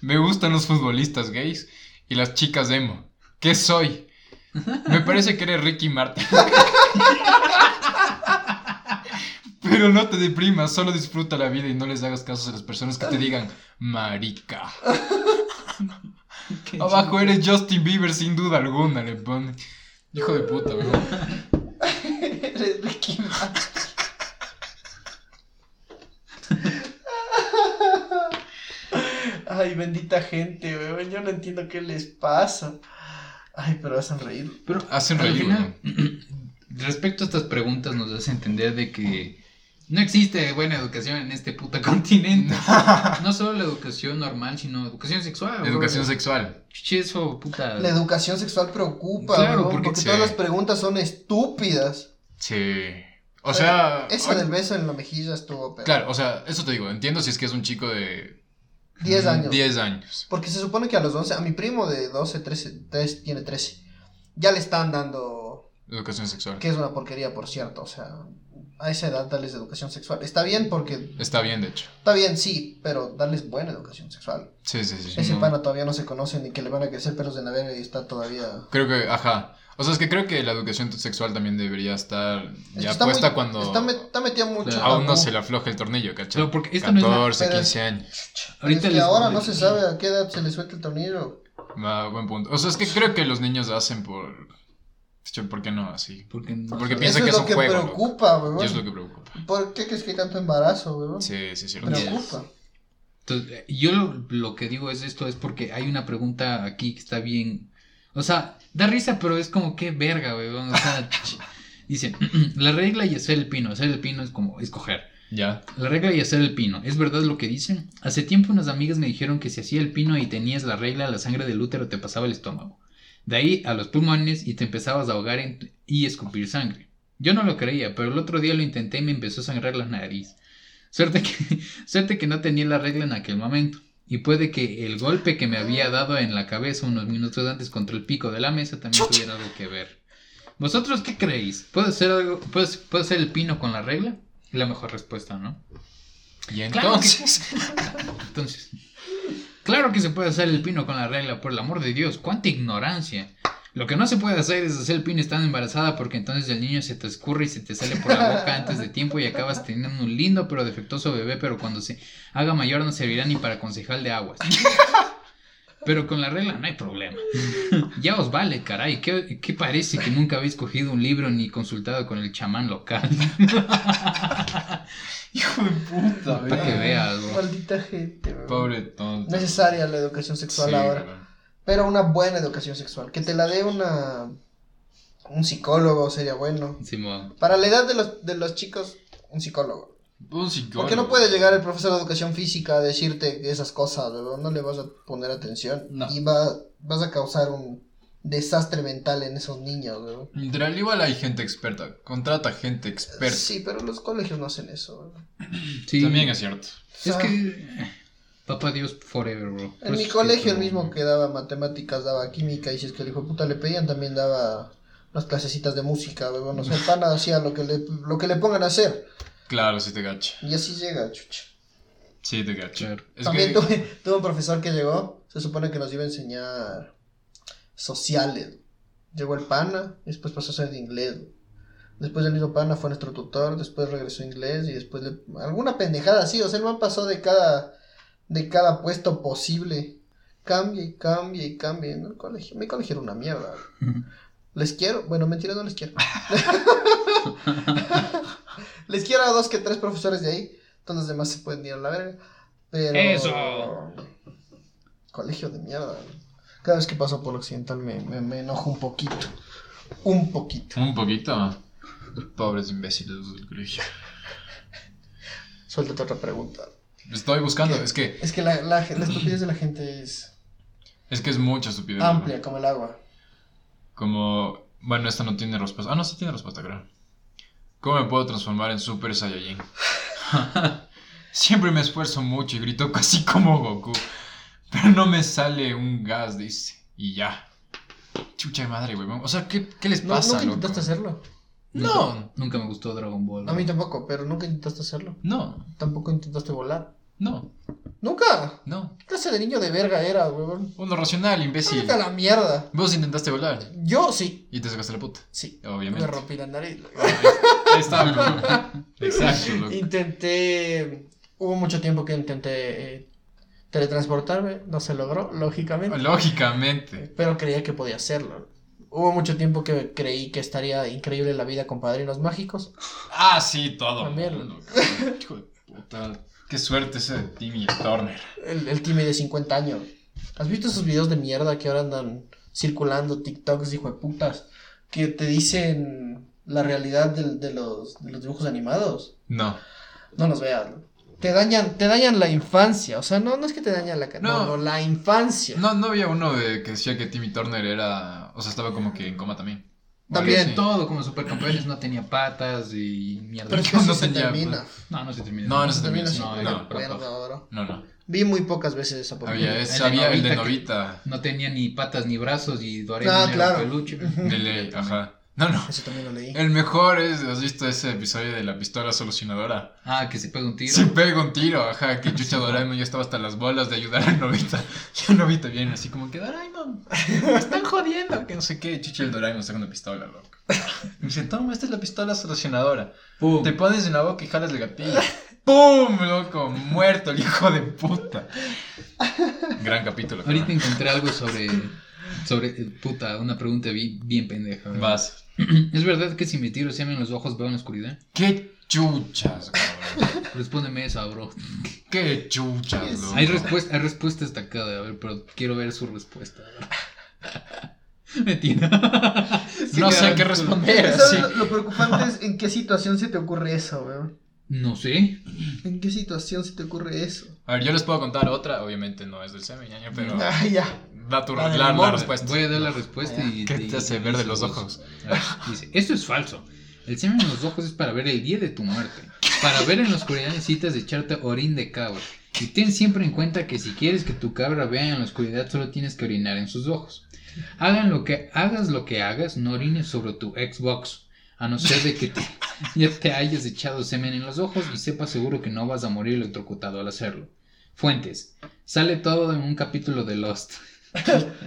Me gustan los futbolistas gays y las chicas emo. ¿Qué soy? Me parece que eres Ricky Martin. Pero no te deprimas, solo disfruta la vida y no les hagas caso a las personas que te digan marica. (laughs) Qué Abajo eres Justin Bieber sin duda alguna, le pone. Hijo de puta, weón. (laughs) Eres Ricky. Ay, bendita gente, weón. Yo no entiendo qué les pasa. Ay, pero hacen reír. Pero Hacen reír, (clears throat) respecto a estas preguntas nos hace entender de que no existe buena educación en este puta (laughs) continente. (laughs) No solo la educación normal, sino educación sexual. bro. Educación sexual. Chichi, eso, puta. La educación sexual preocupa, Claro, porque- porque, sí. todas las preguntas son estúpidas. Sí. O sea. Eso oye, del beso en la mejilla estuvo pero Claro, o sea, eso te digo. Entiendo si es que es un chico de. 10 mm, años. 10 años. Porque se supone que a los 11, a mi primo de 12, 13, 13, tiene 13, ya le están dando, Educación sexual. que es una porquería, por cierto, o sea, a esa edad darles educación sexual. Está bien porque, Está bien, de hecho. está bien, sí, pero darles buena educación sexual. Sí, sí, sí. Ese no. pana todavía no se conoce ni que le van a crecer pelos de verga y está todavía... Creo que, ajá. O sea, es que creo que la educación sexual también debería estar ya está puesta muy- cuando Está, met- está metida mucho... Claro. a uno tabú. se le afloja el tornillo, ¿cachai? Pero porque esto no es una- 14, pero- 15 años. Pero Ahorita es que les- ahora no se sabe a qué edad se le suelta el tornillo. Va, buen punto. O sea, es que creo que los niños hacen por... Che, ¿Por qué no así? Porque no Porque sé. piensa Eso que es es lo que juego, preocupa, weón. Es lo que preocupa. ¿Por qué crees que hay tanto embarazo, weón? Sí, sí, es cierto. Preocupa. Entonces, eh, yo lo, lo que digo es esto, es porque hay una pregunta aquí que está bien. O sea, da risa, pero es como que verga, weón. O sea, (laughs) dice, (clears throat) la regla y hacer el pino. Hacer el pino es como escoger. Ya. La regla y hacer el pino. ¿Es verdad lo que dicen? Hace tiempo unas amigas me dijeron que si hacía el pino y tenías la regla, la sangre del útero te pasaba el estómago. De ahí a los pulmones y te empezabas a ahogar en- y escupir sangre. Yo no lo creía, pero el otro día lo intenté y me empezó a sangrar la nariz. Suerte que, (laughs) suerte que no tenía la regla en aquel momento. Y puede que el golpe que me había dado en la cabeza unos minutos antes contra el pico de la mesa también tuviera algo que ver. ¿Vosotros qué creéis? ¿Puede ser algo, puede, puede ser el pino con la regla? La mejor respuesta, ¿no? Y Claro entonces... (laughs) Entonces, claro que se puede hacer el pino con la regla, por el amor de Dios, cuánta ignorancia. Lo que no se puede hacer es hacer el pino estando embarazada porque entonces el niño se te escurre y se te sale por la boca antes de tiempo y acabas teniendo un lindo pero defectuoso bebé, pero cuando se haga mayor no servirá ni para concejal de aguas. (laughs) Pero con la regla no hay problema. (laughs) Ya os vale, caray. ¿Qué, qué parece que nunca habéis cogido un libro ni consultado con el chamán local? (laughs) Hijo de puta, Para que veas, bro. Maldita gente, weón. Pobre tonto. Necesaria la educación sexual Sí, ahora. Pero una buena educación sexual. Que te la dé una. Un psicólogo sería bueno. Simón. Para la edad de los, de los chicos, un psicólogo. Un psicólogo. Porque no puede llegar el profesor de educación física a decirte esas cosas, weón. No le vas a poner atención. No. Y va, vas a causar un desastre mental en esos niños, weón. Literal, igual hay gente experta. Contrata gente experta. Sí, pero los colegios no hacen eso. Sí. También es cierto. Es Ah. que. eh, Papá Dios forever, bro. En mi colegio el mismo que daba matemáticas daba química y si es que el hijo de puta le pedían también daba unas clasecitas de música, weón. O sea, el pana hacía lo que le, lo que le pongan a hacer Claro, sí te gacho. y así llega, chucha. Sí te gacho. Claro. También que... tuve, tuve un profesor que llegó, se supone que nos iba a enseñar sociales. Llegó el pana, y después pasó a ser de inglés. Después el mismo pana fue nuestro tutor, después regresó a inglés y después le- alguna pendejada así, o sea, el man pasó de cada de cada puesto posible. Cambia y cambia y cambia. ¿no? El colegio, mi colegio era una mierda. (laughs) Les quiero, bueno, mentira, no les quiero. (laughs) (laughs) les quiero a dos que tres profesores de ahí. Todos los demás se pueden ir a la verga. Pero. ¡Eso! Colegio de mierda. Cada vez que paso por Occidental me, me, me enojo un poquito. Un poquito. Un poquito. Pobres imbéciles del colegio. Suéltate otra pregunta. Estoy buscando, es que Es que la, la, la estupidez de la gente es es que es mucha estupidez. amplia como el agua. Como, bueno, esta no tiene respuesta. Ah, no, sí tiene respuesta, creo. ¿Cómo me puedo transformar en Super Saiyajin? (laughs) Siempre me esfuerzo mucho y grito casi como Goku. Pero no me sale un gas, dice. Y ya. Chucha de madre, güey. O sea, ¿qué, qué les No, pasa, nunca loco? intentaste hacerlo. No. Nunca, nunca me gustó Dragon Ball. A mí tampoco, pero nunca intentaste hacerlo. No, Tampoco intentaste volar. No, ¡Nunca! no. ¿Qué clase de niño de verga era, weón? Uno racional, imbécil. Vete a la mierda. Vos intentaste volar Yo sí. y te sacaste la puta. Sí. Obviamente. Me rompí la nariz. Ahí está. (laughs) Exacto, loco. Intenté. Hubo mucho tiempo que intenté eh, teletransportarme. No se logró, lógicamente. Lógicamente. Pero creía que podía hacerlo. Hubo mucho tiempo que creí que estaría increíble la vida con padrinos mágicos. Ah, sí, todo. También. Hijo de puta. Qué suerte ese de Timmy Turner. El, el Timmy de 50 años. ¿Has visto esos videos de mierda que ahora andan circulando TikToks, hijo de putas? Que te dicen la realidad del- de, los, de los dibujos animados. No. No los veas. ¿no? Te dañan, te dañan la infancia. O sea, no, no es que te dañan la no, no, la infancia. No, no había uno de que decía que Timmy Turner era. O sea, estaba como que en coma también. También. Todo, como supercampeones no tenía patas y mierda. Pero es que No se termina. No, no se termina. No, no Se termina no, No, no. No. Vi muy pocas veces esa porquería. Había, El ese, de había el de Novita Novita. No tenía ni patas ni brazos y Doraemon Ah, claro. peluche. De ley, ajá. No, no. Ese también lo leí. El mejor es, ¿has visto ese episodio de la pistola solucionadora? Ah, que se pega un tiro. Se pega un tiro, ajá, que chucha (laughs) Doraemon ya estaba hasta las bolas de ayudar al Novita. (laughs) Y el Novita viene así como que, Doraemon, me están jodiendo, que no sé qué. Chucha el Doraemon saca una pistola, loco. Y dice, toma, esta es la pistola solucionadora. Pum. Te pones en la boca y jalas el gatillo. ¡Pum! Loco, muerto el hijo de puta. Gran capítulo. Ahorita encontré algo sobre. Sobre. eh, Puta, una pregunta bien, bien pendeja. ¿verdad? Vas. (clears throat) ¿Es verdad que si me tiro semen en los ojos veo en la oscuridad? ¡Qué chuchas, cabrón! Respóndeme esa, bro. (laughs) ¡Qué chuchas, loco! Hay respuesta, hay respuesta destacada, a ver, pero quiero ver su respuesta. (laughs) Mentira. (laughs) No sé qué responder. ¿Sabes sí. lo, lo preocupante es en qué situación se te ocurre eso, weón? No sé. (clears throat) ¿En qué situación se te ocurre eso? A ver, yo les puedo contar otra, obviamente no es del semen, pero Ah, ya. Da tu La respuesta. Voy a dar la respuesta y. ¿Qué te hace ver de los ojos? Dice: Esto es falso. El semen en los ojos es para ver el día de tu muerte. Para ver en la oscuridad necesitas echarte orín de cabra. Y ten siempre en cuenta que si quieres que tu cabra vea en la oscuridad, solo tienes que orinar en sus ojos. Hagan lo que, hagas lo que hagas, no orines sobre tu Xbox. A no ser de que te- (laughs) ya te hayas echado semen en los ojos y sepas seguro que no vas a morir electrocutado al hacerlo. Fuentes. Sale todo en un capítulo de Lost.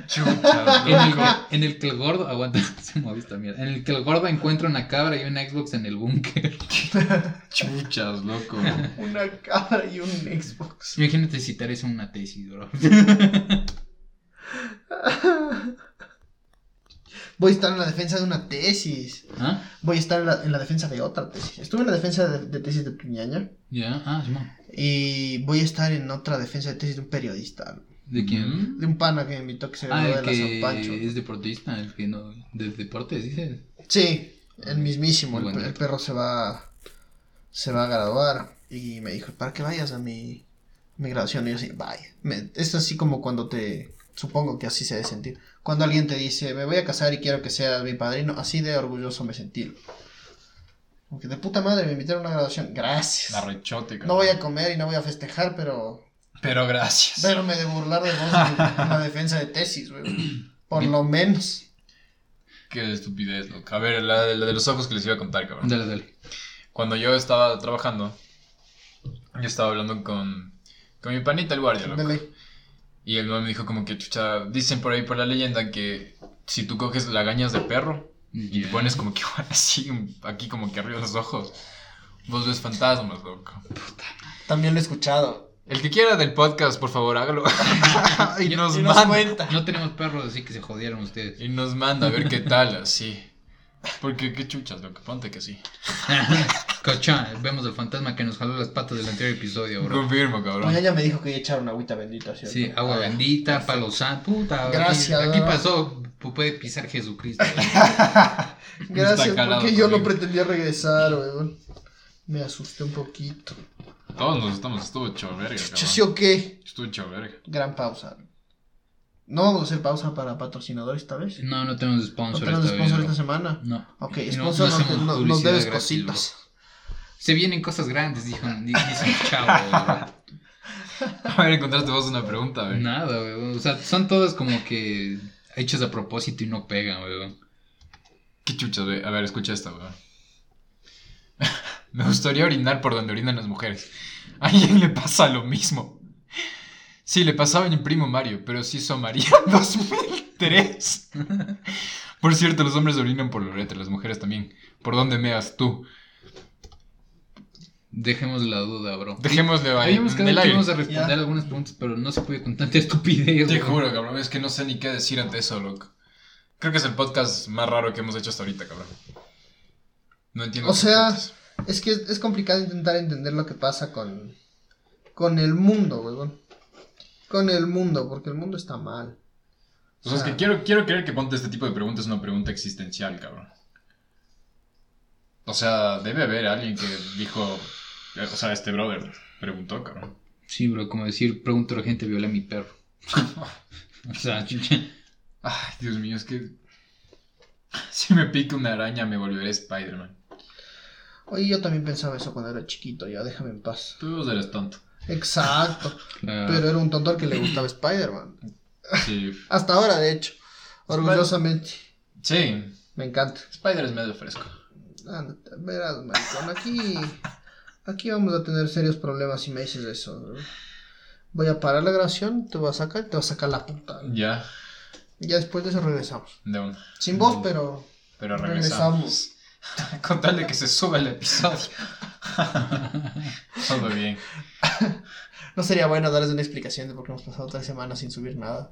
Chuchas, En el, en el que el gordo, aguanta, (laughs) se movió esta mierda. En el que el gordo encuentra una cabra y un Xbox en el búnker. (laughs) Chuchas, loco. Una cámara y un Xbox. Imagínate citar eso en una tesis, bro. Voy a estar en la defensa de una tesis. ¿Ah? Voy a estar en la, en la defensa de otra tesis. Estuve en la defensa de, de tesis de tu ñaña. ¿Ya? Ah, Simón. Y voy a estar en otra defensa de tesis de un periodista. ¿De quién? De un pana que me invitó que se Ah, graduó el de la San Pancho. es deportista, el que no. De deportes, dices. Sí, el mismísimo. El, perro se va, se va a graduar. Y me dijo, para que vayas a mi, mi graduación. Y yo así, vaya. Me- es así como cuando te... Supongo que así se debe sentir. Cuando alguien te dice, me voy a casar y quiero que seas mi padrino. Así de orgulloso me sentí. Porque de puta madre me invitaron a una graduación. Gracias. La rechote, No voy a comer y no voy a festejar, pero... Pero gracias. Verme de burlar de vos en una defensa de tesis, güey. Por lo menos. Qué estupidez, loco. A ver, la, de- la de los ojos que les iba a contar, cabrón. Dale, dale. Cuando yo estaba trabajando, yo estaba hablando con, con mi panita, el guardia, loco. Dele. Y el me dijo como que, chucha, dicen por ahí por la leyenda que si tú coges lagañas de perro y Ya. pones como que (laughs) así, aquí como que arriba de los ojos, vos ves fantasmas, loco. También lo he escuchado. El que quiera del podcast, por favor, hágalo. (laughs) (laughs) y nos y nos manda. cuenta. No tenemos perros, así que se jodieron ustedes. Y nos manda a ver qué tal, así. Porque qué chuchas, loco, ponte que sí. (laughs) Cochón, vemos el fantasma que nos jaló las patas del anterior episodio, bro. Confirmo, cabrón. Pues ella me dijo que iba a echar una agüita bendita, ¿cierto? Sí, agua Ah, bendita, palo santo, puta. aquí- Gracias, Aquí, ¿verdad? pasó, pu- puede pisar Jesucristo. Gracias, porque yo no pretendía regresar, weón. Me asusté un poquito. Todos nos estamos, estuvo hecho verga, ¿sí o qué? Estuvo hecho verga. Gran pausa. ¿No vamos a hacer pausa para patrocinadores esta vez? No, no tenemos ¿No sponsor. tenemos esta sponsor vez, esta bro. semana? No. Ok, Y no- sponsor no nos, nos- debes gratis, cositas. Se vienen cosas grandes, dijo, di- dice el (laughs) chavo. (laughs) A ver, encontraste vos una pregunta, bro. güey. Nada, weón. O sea, son todas como que hechas a propósito y no pegan, weón. Qué chuchas, güey. A ver, escucha esta, güey. Me gustaría orinar por donde orinan las mujeres. A alguien le pasa lo mismo. Sí, le pasaba a mi primo Mario, pero sí hizo María (laughs) 2003. Por cierto, los hombres orinan por los retes, las mujeres también. ¿Por dónde meas tú? Dejemos la duda, bro. Dejémosle ahí, Habíamos quedado que íbamos a responder Ya. algunas preguntas, pero no se puede con tanta estupidez. Te weón. juro, cabrón, es que no sé ni qué decir ante eso, loco. Creo que es el podcast más raro que hemos hecho hasta ahorita, cabrón. No entiendo. O sea, putas. Es que es, es complicado intentar entender lo que pasa con, con el mundo, weón. Con el mundo, porque el mundo está mal. O sea, es que quiero, quiero creer que ponte este tipo de preguntas es una pregunta existencial, cabrón. O sea, debe haber alguien que dijo. eh, O sea, este brother preguntó, cabrón. Sí, bro, como decir, pregunto a la gente, violé a mi perro. (laughs) o sea, chucha. Ay, Dios mío, es que. (laughs) Si me pica una araña, me volveré Spider-Man. Oye, yo también pensaba eso cuando era chiquito, ya déjame en paz. Tú eres tonto. Exacto. Claro. (laughs) Pero era un tonto al que le gustaba Spider-Man. Sí. (laughs) Hasta ahora, de hecho. Orgullosamente. Sí. Me encanta. Spider es medio fresco. Ah, no te- verás, maricón, aquí, aquí vamos a tener serios problemas si me dices eso. ¿no? Voy a parar la grabación, te voy a sacar, te voy a sacar la puta. Ya. Ya después de eso regresamos. De una. Sin voz, pero Pero regresamos. regresamos. (laughs) Con tal de que se suba el episodio. Todo bien. (laughs) No sería bueno darles una explicación de por qué hemos pasado tres semanas sin subir nada.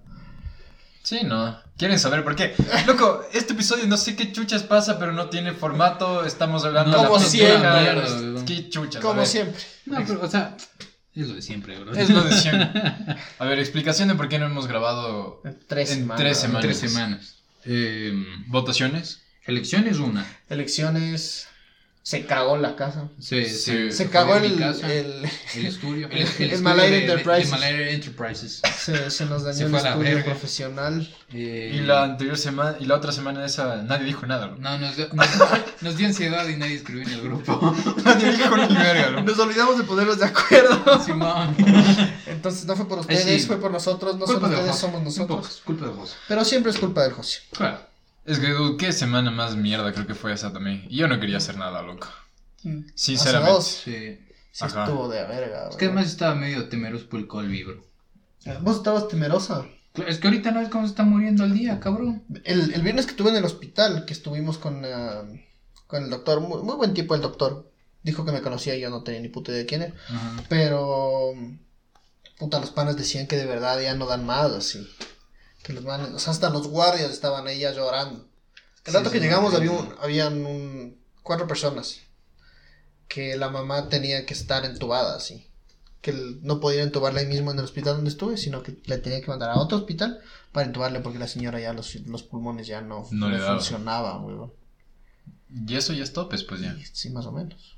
Sí, no. ¿Quieren saber por qué? Loco, este episodio no sé qué chuchas pasa, pero no tiene formato. Estamos hablando Como de la siempre. mierda, Mierda, Qué chuchas. Como siempre. No, pero, o sea, es lo de siempre, bro. Es lo de siempre. (laughs) A ver, explicación de por qué no hemos grabado tres En semanas. tres semanas. Tres semanas. Eh, votaciones. Elecciones una. Elecciones. Se cagó la casa. Se, Sí. Se cagó el, casa, el, el- estudio. (laughs) El, el estudio Malaria de- de- Enterprises. de Malaria Enterprises. se, se nos dañó Se el estudio profesional. Eh, Y la anterior semana, y la otra semana esa, nadie dijo nada. ¿no? No, nos dio, nos, nos dio ansiedad y nadie escribió en el grupo. (laughs) Nadie dijo ni verga, ¿no? Nos olvidamos de ponernos de acuerdo. Simón. Entonces no fue por ustedes, sí. fue por nosotros. No Culpa ustedes, somos nosotros. poco, culpa de José. Pero siempre es culpa del José. Claro. Es que, dude, qué semana más mierda creo que fue esa también. Y yo no quería hacer nada, loco. Hace Sinceramente. dos. Sí. Sí Ajá. estuvo de verga. Es que bro. además estaba medio temeroso por el Colby, bro. Vos estabas temerosa. Es que ahorita no es cómo se está muriendo al día, cabrón. El, el viernes que estuve en el hospital, que estuvimos con, ah, con el doctor, muy, muy buen tipo el doctor. Dijo que me conocía y yo no tenía ni puta idea de quién era. Ajá. Pero, puta, los panes decían que de verdad ya no dan más, así. Que los manes, o sea, hasta los guardias estaban ahí ya llorando. El Sí, rato que llegamos había un- habían un, cuatro personas. Que la mamá tenía que estar entubada, así. Que no podía entubarla ahí mismo en el hospital donde estuve, sino que la tenía que mandar a otro hospital para entubarle porque la señora ya los, los pulmones ya no, No le funcionaban, weón. Y eso ya es topes, pues ya. Y Sí, más o menos.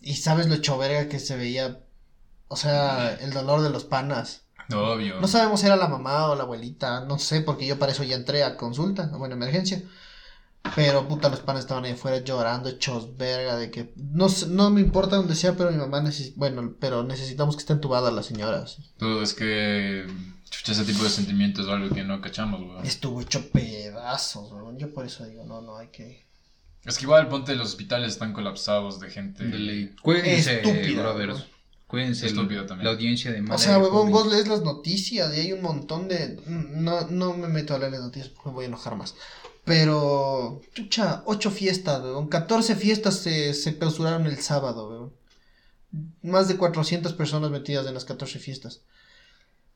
Y sabes lo hecho verga que se veía. O sea, el dolor de los panas. Obvio. No sabemos si era la mamá o la abuelita, no sé, porque yo para eso ya entré a consulta, bueno, emergencia. Pero puta, los panes estaban ahí afuera llorando, hechos verga, de que no sé- no me importa donde sea, pero mi mamá necesita, bueno, pero necesitamos que esté entubada la señora. sí. Todo es que. Chucha, ese tipo de sentimientos es algo que no cachamos, weón. Estuvo hecho pedazos, weón. Yo por eso digo, no, no hay que. Es que igual, ponte, los hospitales están colapsados de gente. De ley. Cuídense, Estúpida, brothers. Cuídense. Estúpido también. La audiencia de O Malaria sea, huevón, vos lees las noticias y hay un montón de... No, no me meto a leer las noticias porque me voy a enojar más. Pero, chucha, ocho fiestas, weón. 14 fiestas se, se clausuraron el sábado, weón. Más de 400 personas metidas en las 14 fiestas.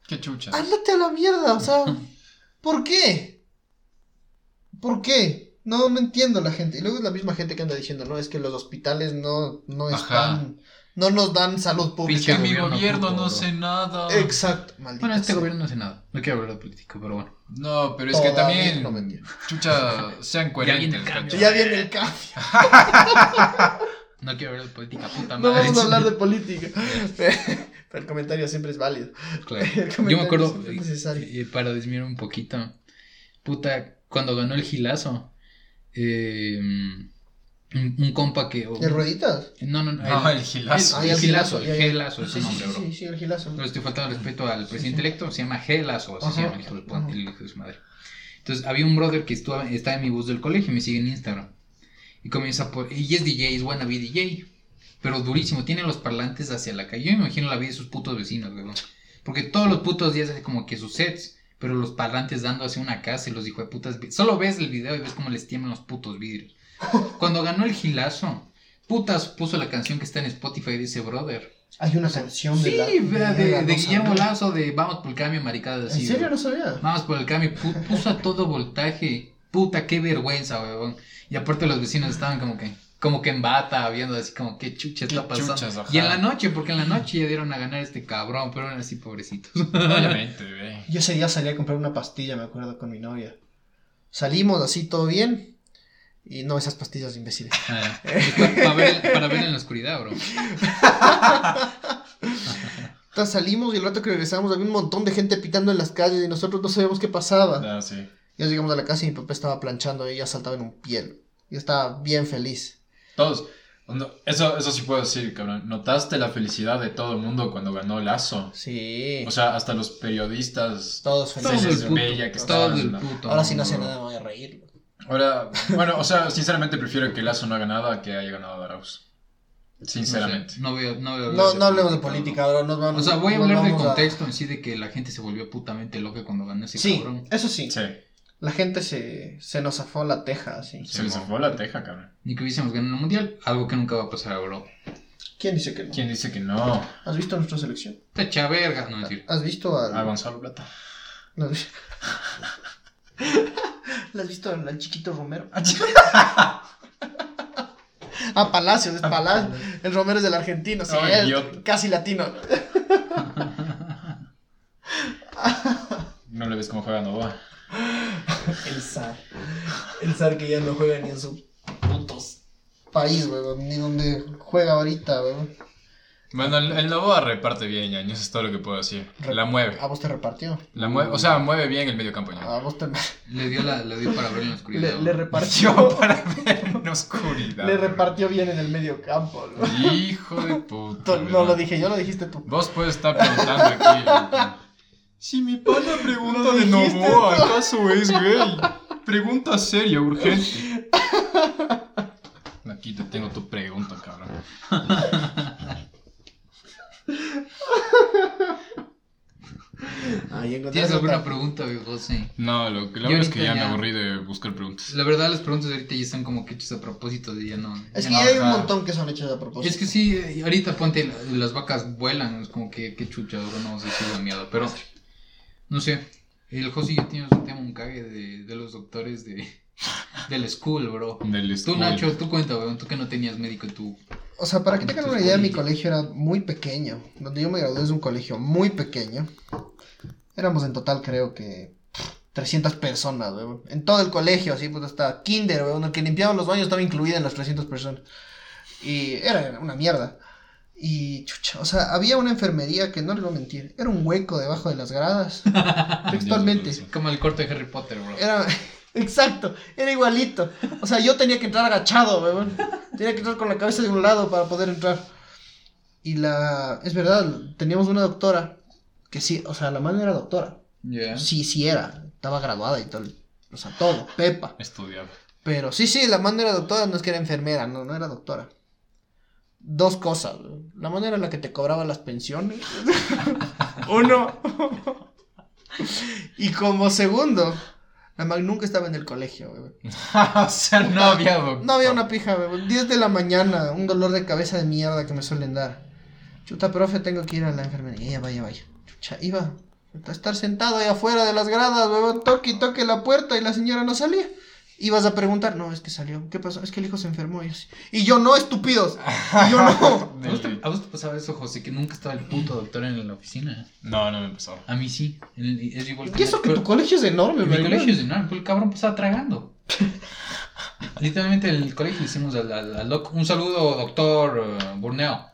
Qué chuchas. Ándate a la mierda, o sea, (laughs) ¿por qué? ¿Por qué? No, no entiendo la gente. Y luego es la misma gente que anda diciendo, no, es que los hospitales no, no Ajá. están... No nos dan salud Pinche pública. mi gobierno no sé nada. Exacto, maldita Bueno, este sea. gobierno no hace nada. No quiero hablar de política, pero bueno. No, pero es que también. no me chucha, sean coherentes. viene el cambio. cacho. Ya viene el cambio. (laughs) No quiero hablar de política, puta No madre. vamos a hablar de (laughs) política. Pero (laughs) el comentario siempre es válido. Claro. Yo me acuerdo, eh, para desviar un poquito, puta, cuando ganó el gilazo, eh, un, un compa que... ¿De rueditas? No, no, no. No, el gilazo. Ah, El, ya, el gilazo, el ya. gilazo es su nombre, sí, bro. sí, sí, el gilazo. No le estoy faltando el respeto al presidente sí. electo, se llama Gelazo, así Ajá, se llama el hijo, de, ajá. el hijo de su madre. Entonces había un brother que estuvo, está en mi bus del colegio y me sigue en Instagram. Y comienza por. Y es DJ, es buena vida DJ. Pero durísimo, tiene los parlantes hacia la calle. Yo me imagino la vida de sus putos vecinos, weón. Porque todos los putos días hace como que sus sets. Pero los parlantes dando hacia una casa y los hijo de putas. Solo ves el video y ves cómo les tiemblan los putos vidrios. Cuando ganó el gilazo, putas puso la canción que está en Spotify de ese brother. Hay una canción de Sí, la. de, verga, de Guillermo. Lazo de Vamos por el cambio, maricadas ¿En serio bro. no sabía? Vamos por el cambio, pu- puso a todo voltaje. Puta, qué vergüenza, weón. Y aparte los vecinos estaban como que, como que en bata, viendo así como qué chucha está pasando. chuchas, y en la noche, porque en la noche ya dieron a ganar a este cabrón, pero eran así pobrecitos. Obviamente, ve. Yo ese día salí a comprar una pastilla, me acuerdo, con mi novia. Salimos así todo bien. Y no esas pastillas imbéciles. (laughs) Ah, pa- para, ver, para ver en la oscuridad, bro. Entonces salimos y el rato que regresamos había un montón de gente pitando en las calles y nosotros no sabíamos qué pasaba. Ah, sí. Y Ya llegamos a la casa y mi papá estaba planchando y ella saltaba en un piel. Y estaba bien feliz. Todos. no, eso, eso sí puedo decir, cabrón. ¿Notaste la felicidad de todo el mundo cuando ganó Lazo? Sí. O sea, hasta los periodistas. Todos Todo felices. El puto, Bella que todo estaban el en la- puto. Ahora sí no sé bro. nada, me voy a reír. Ahora, bueno, o sea, sinceramente prefiero que Lazo no haga nada a que haya ganado Arauz. Sinceramente. No, sé, no veo, no veo No, no hablemos de política, bro. Nos vamos, O sea, voy a nos hablar del a- contexto en sí de que la gente se volvió putamente loca cuando ganó ese Sí, cabrón. eso sí. Sí, La gente se, se nos zafó la teja, así. se les fue la teja, cabrón. Ni que hubiésemos ganado el mundial, algo que nunca va a pasar, bro. ¿Quién dice que no? ¿Quién dice que no? ¿Has visto nuestra selección? Te echa verga, no decir. ¿Has visto al... A Gonzalo Plata. ¿La (laughs) has ¿La has visto al chiquito Romero? (laughs) Ah, Palacios, es Palacios. El Romero es del argentino, sí, Ay, es idiota. casi latino. No le ves cómo juega Novoa. El zar. El zar que ya no juega ni en su putos país, weón. Ni donde juega ahorita, weón. Bueno, el, el Novoa reparte bien, ya, eso es todo lo que puedo decir. La mueve. A vos te repartió. La mueve, o sea, mueve bien el medio campo, ya. A vos te... (laughs) Le dio, la, le dio para ver en la oscuridad. Le, repartió. (laughs) para ver en oscuridad. Le repartió bien en el medio campo, ¿no? Hijo de (laughs) puta. No ¿verdad? lo dije yo, lo dijiste tú. Vos puedes estar preguntando aquí. Si mi pana pregunta de Novoa. ¿acaso es gay? Pregunta seria, urgente. Aquí te tengo tu pregunta, cabrón. ¿Tienes alguna ta- pregunta, José? No, lo que lo Yo es que ya me ya- aburrí de buscar preguntas. La verdad, las preguntas de ahorita ya están como que hechas a propósito de ya no. Es ya que no- ya hay un montón que son hechos a propósito. Es que sí, ahorita ponte, la- las vacas vuelan, es como que, que chucha, bro, no sé si da miedo, pero no sé. El José y yo teníamos un tema, un cague de, de los doctores de, (laughs) del school, bro. Del Tú, school. Nacho, tú cuenta, weón, tú que no tenías médico, tú. O sea, para que tengan una idea, mi colegio era muy pequeño. Donde yo me gradué es un colegio muy pequeño. Éramos en total, creo que 300 personas, weón. En todo el colegio, así, pues hasta kinder, weón. El que limpiaba los baños estaba incluida en las 300 personas. Y era una mierda. Y, chucha, o sea, había una enfermería que no les voy a mentir. Era un hueco debajo de las gradas. (laughs) textualmente. Como el corto de Harry Potter, bro. Era, (laughs) exacto, era igualito. O sea, yo tenía que entrar agachado, weón. Tenía que entrar con la cabeza de un lado para poder entrar. Y la, es verdad, teníamos una doctora que sí, o sea, la mano era doctora. Sí, sí era, estaba graduada y todo. O sea, todo, Pepa. Estudiaba. Pero sí, sí, la mano era doctora, no es que era enfermera, no, no era doctora. Dos cosas. La mano era la que te cobraba las pensiones. (laughs) Uno. y como segundo, la man nunca estaba en el colegio, (laughs) o sea, no había doctor. No había una pija, weón. 10 de la mañana, un dolor de cabeza de mierda que me suelen dar. Chuta, profe, tengo que ir a la enfermería. Ya, vaya, vaya. Chucha, iba a estar sentado ahí afuera de las gradas, weón. Toque y toque la puerta y la señora no salía. Ibas a preguntar, no, es que salió. ¿Qué pasó? Es que el hijo se enfermó. Y yo, sí. Y yo no, estúpidos. Y yo no. (laughs) ¿A vos, te, a vos te pasaba eso, José, que nunca estaba el puto doctor en la oficina? No, no me empezó. A mí sí. El- es igual ¿Qué eso que tu colegio es enorme, Mi colegio es enorme, pero el cabrón pasaba tragando. (laughs) Literalmente el colegio le hicimos al, al- al doc- un saludo, doctor eh, Burneo.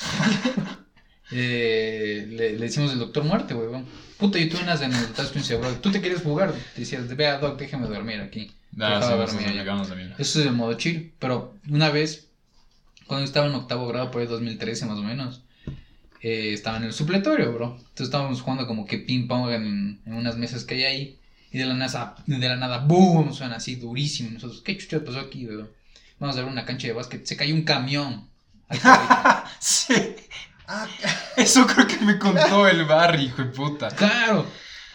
(laughs) Eh, le, le hicimos el doctor muerte, weón. Puta, yo tuve unas anécdotas ese bro. Tú te quieres jugar, te decías, vea, doc, déjame dormir aquí. Ah, sí, dormir llegamos también. Eso es el modo chill. Pero una vez, cuando estaba en octavo grado, por el 2013 más o menos, eh, estaba en el supletorio, bro. Entonces estábamos jugando como que ping pong en, en unas mesas que hay ahí. Y de la nada, de la nada, boom, suena así durísimo. Y Nosotros, ¿qué chucha pasó aquí, bro? Vamos a ver una cancha de básquet. Se cayó un camión. (laughs) Sí, Ah, (laughs) eso creo que me contó el Barry, hijo de puta. claro.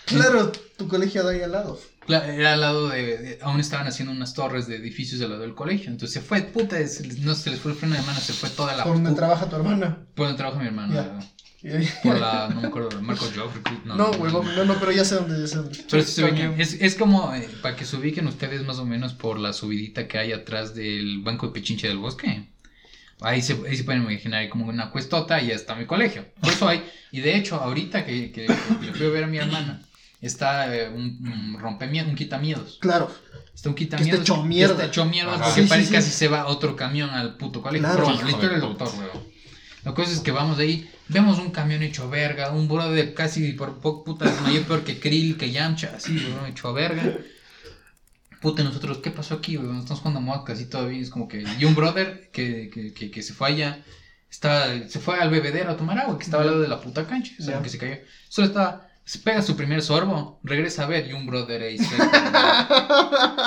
claro, tu colegio de ahí al lado. Cla- Era al lado de, de- Aún estaban haciendo unas torres de edificios al lado del colegio. Entonces se fue, puta, es- no se les fue el freno de mano, se fue toda la. Por donde trabaja tu hermana. Por donde trabaja mi. Y- Por la. No me acuerdo, Marco Joffrey. No, No, huevón, no, no, pero ya sé dónde, ya sé dónde. Pero sí se es como eh, para que se ubiquen ustedes más o menos por la subidita que hay atrás del banco de Pechinche del Bosque. Ahí se, ahí se pueden imaginar como una cuestota y ya está mi colegio. Por eso hay. Y de hecho, ahorita que, que, que le fui a ver a mi hermana, está eh, un, un rompemiedos, un quitamiedos. Claro. Está un quitamiedos. Que está hecho que mierda. Está hecho mierda Ajá. porque Sí, sí, parece sí. casi se va otro camión al puto colegio. Claro. Pero bueno, la historia de del doctor, weón. La cosa es que vamos de ahí, vemos un camión hecho verga, un brother casi por poco puta desmayó peor que Krill, que Yamcha, así, weón, hecho verga. Puta, nosotros, ¿qué pasó aquí, güey? Estamos jugando mod casi todavía. Es como que. Y un brother que, que, que, que se fue allá. Estaba, se fue al bebedero a tomar agua, que estaba al lado de la puta cancha. O sea, que se cayó. Solo estaba. Se pega su primer sorbo, regresa a ver y un brother ahí güey.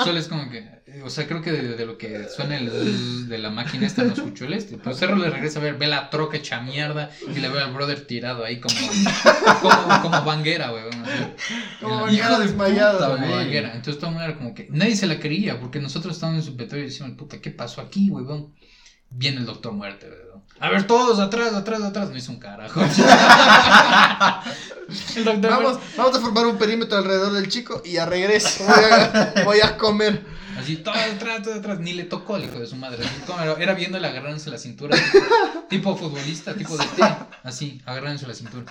Solo es como que. eh, O sea, creo que de, de lo que suena el de la máquina esta no escuchó el este. Pero Cerro le regresa a ver, ve la troca hecha mierda y le ve al brother tirado ahí como. Como, como banguera, güey. Como puta, como güey. banguera. Entonces todo el mundo era como que nadie se la creía porque nosotros estábamos en su petróleo y decíamos, puta, ¿qué pasó aquí, weón? Viene el doctor muerte, weón. A ver, todos atrás, atrás, atrás. No hizo un carajo. (laughs) el Vamos, vamos a formar un perímetro alrededor del chico y a regreso. Voy a, voy a comer. Así, todos atrás, todos atrás. Ni le tocó al hijo de su madre. Era, viéndole agarrándose la cintura. Tipo futbolista, tipo de té. Así, agarrándose la cintura.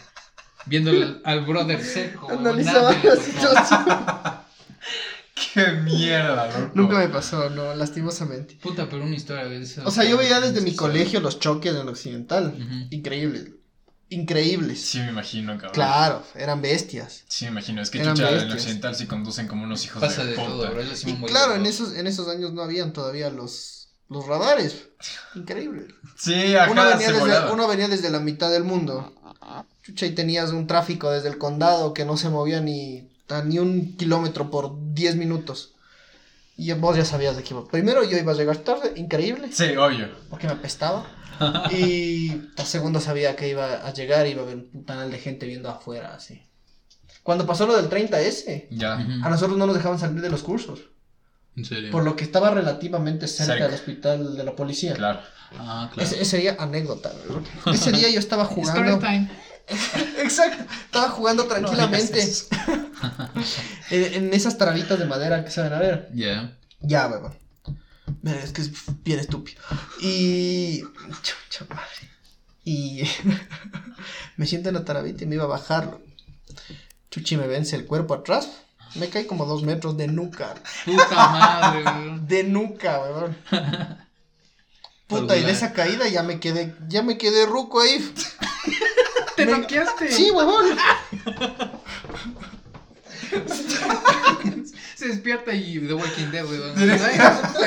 Viéndole al, al brother seco. Analizaba la situación. Qué mierda, loco. Nunca me pasó, no, lastimosamente. Puta, pero una historia de esa. O sea, yo veía desde mi colegio los choques en el occidental. Ujú. Increíbles. Increíbles. Sí, me imagino, cabrón. Claro, eran bestias. Sí, me imagino. Es que Eran chucha, en el occidental sí conducen como unos hijos Pasa de, de puta. todo, Y claro, en esos, en esos años no habían todavía los, los radares. Increíble. Sí, ajá, Uno venía, se desde, uno venía desde la mitad del mundo. Chucha, y tenías un tráfico desde el condado que no se movía ni, a ni un kilómetro por 10 minutos. Y vos ya sabías de qué iba. Primero yo iba a llegar tarde, increíble, Sí, obvio. porque me apestaba. Y a segundo sabía que iba a llegar y iba a haber un putanal de gente viendo afuera, así. Cuando pasó lo del 30S, Ya. A nosotros no nos dejaban salir de los cursos. En serio. Por lo que estaba relativamente cerca Cerca. del hospital de la policía. Claro. Ah, claro. Ese, ese día, anécdota. ¿verdad? (laughs) Ese día yo estaba Story jugando. (laughs) Exacto. Estaba jugando tranquilamente (laughs) en, en esas tarabitas de madera que saben a ver. Ya. Ya, weón. Mira, es que es bien estúpido. Y. Chucha madre. Y. (laughs) me siento en la tarabita y me iba a bajarlo. Chuchi me vence el cuerpo atrás. Me caí como dos metros de nuca. Puta madre, weón. De nuca, weón. Puta, y de esa caída ya me quedé, ya me quedé ruco ahí. ¿Te Me- noqueaste? Sí, huevón. Se despierta y The Walking Dead, weón.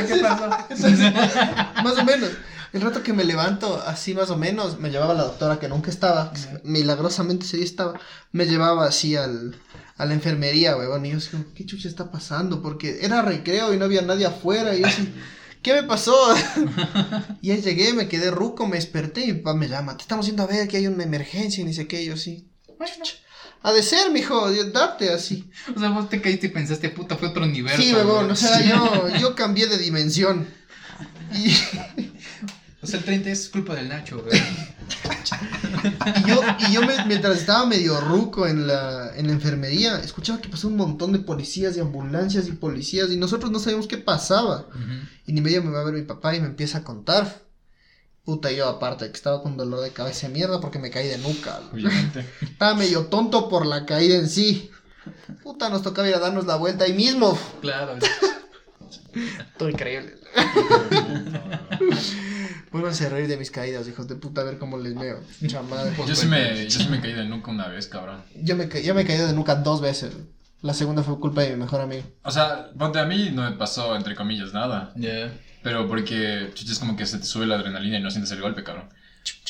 ¿Qué pasó? (laughs) Más o menos. El rato que me levanto, así más o menos, me llevaba la doctora que nunca estaba, milagrosamente ese día estaba, me llevaba así al, a la enfermería, weón, y yo así ¿qué chucha está pasando? Porque era recreo y no había nadie afuera, y yo así, ¿qué me pasó? (laughs) y ahí llegué, me quedé ruco, me desperté y mi papá me llama, te estamos yendo a ver que hay una emergencia y ni sé qué, yo así, bueno, ha de ser, mijo, date así. (laughs) O sea, vos te caíste y pensaste, puta, fue otro universo. Sí, weón. o sea, yo, (laughs) yo cambié de dimensión. Y... O sea, el 30 es culpa del Nacho, weón. Y yo, y yo me- mientras estaba medio ruco en la, en la enfermería, escuchaba que pasó un montón de policías y ambulancias y policías y nosotros no sabíamos qué pasaba. Y ni medio me va a ver mi papá y me empieza a contar. Puta, yo aparte que estaba con dolor de cabeza de mierda porque me caí de nuca. Estaba medio tonto por la caída en sí. Puta, nos tocaba ir a darnos la vuelta ahí mismo. Claro. Todo increíble. (laughs) Pónganse a reír de mis caídas, hijos de puta, a ver cómo les veo. Pucha madre. Yo sí me, yo sí me caí de nunca una vez, cabrón. Yo me, yo me caí de nuca dos veces. La segunda fue culpa de mi mejor amigo. O sea, ponte a mí no me pasó, entre comillas, nada. Ya. Pero porque, chucha, es como que se te sube la adrenalina y no sientes el golpe, cabrón.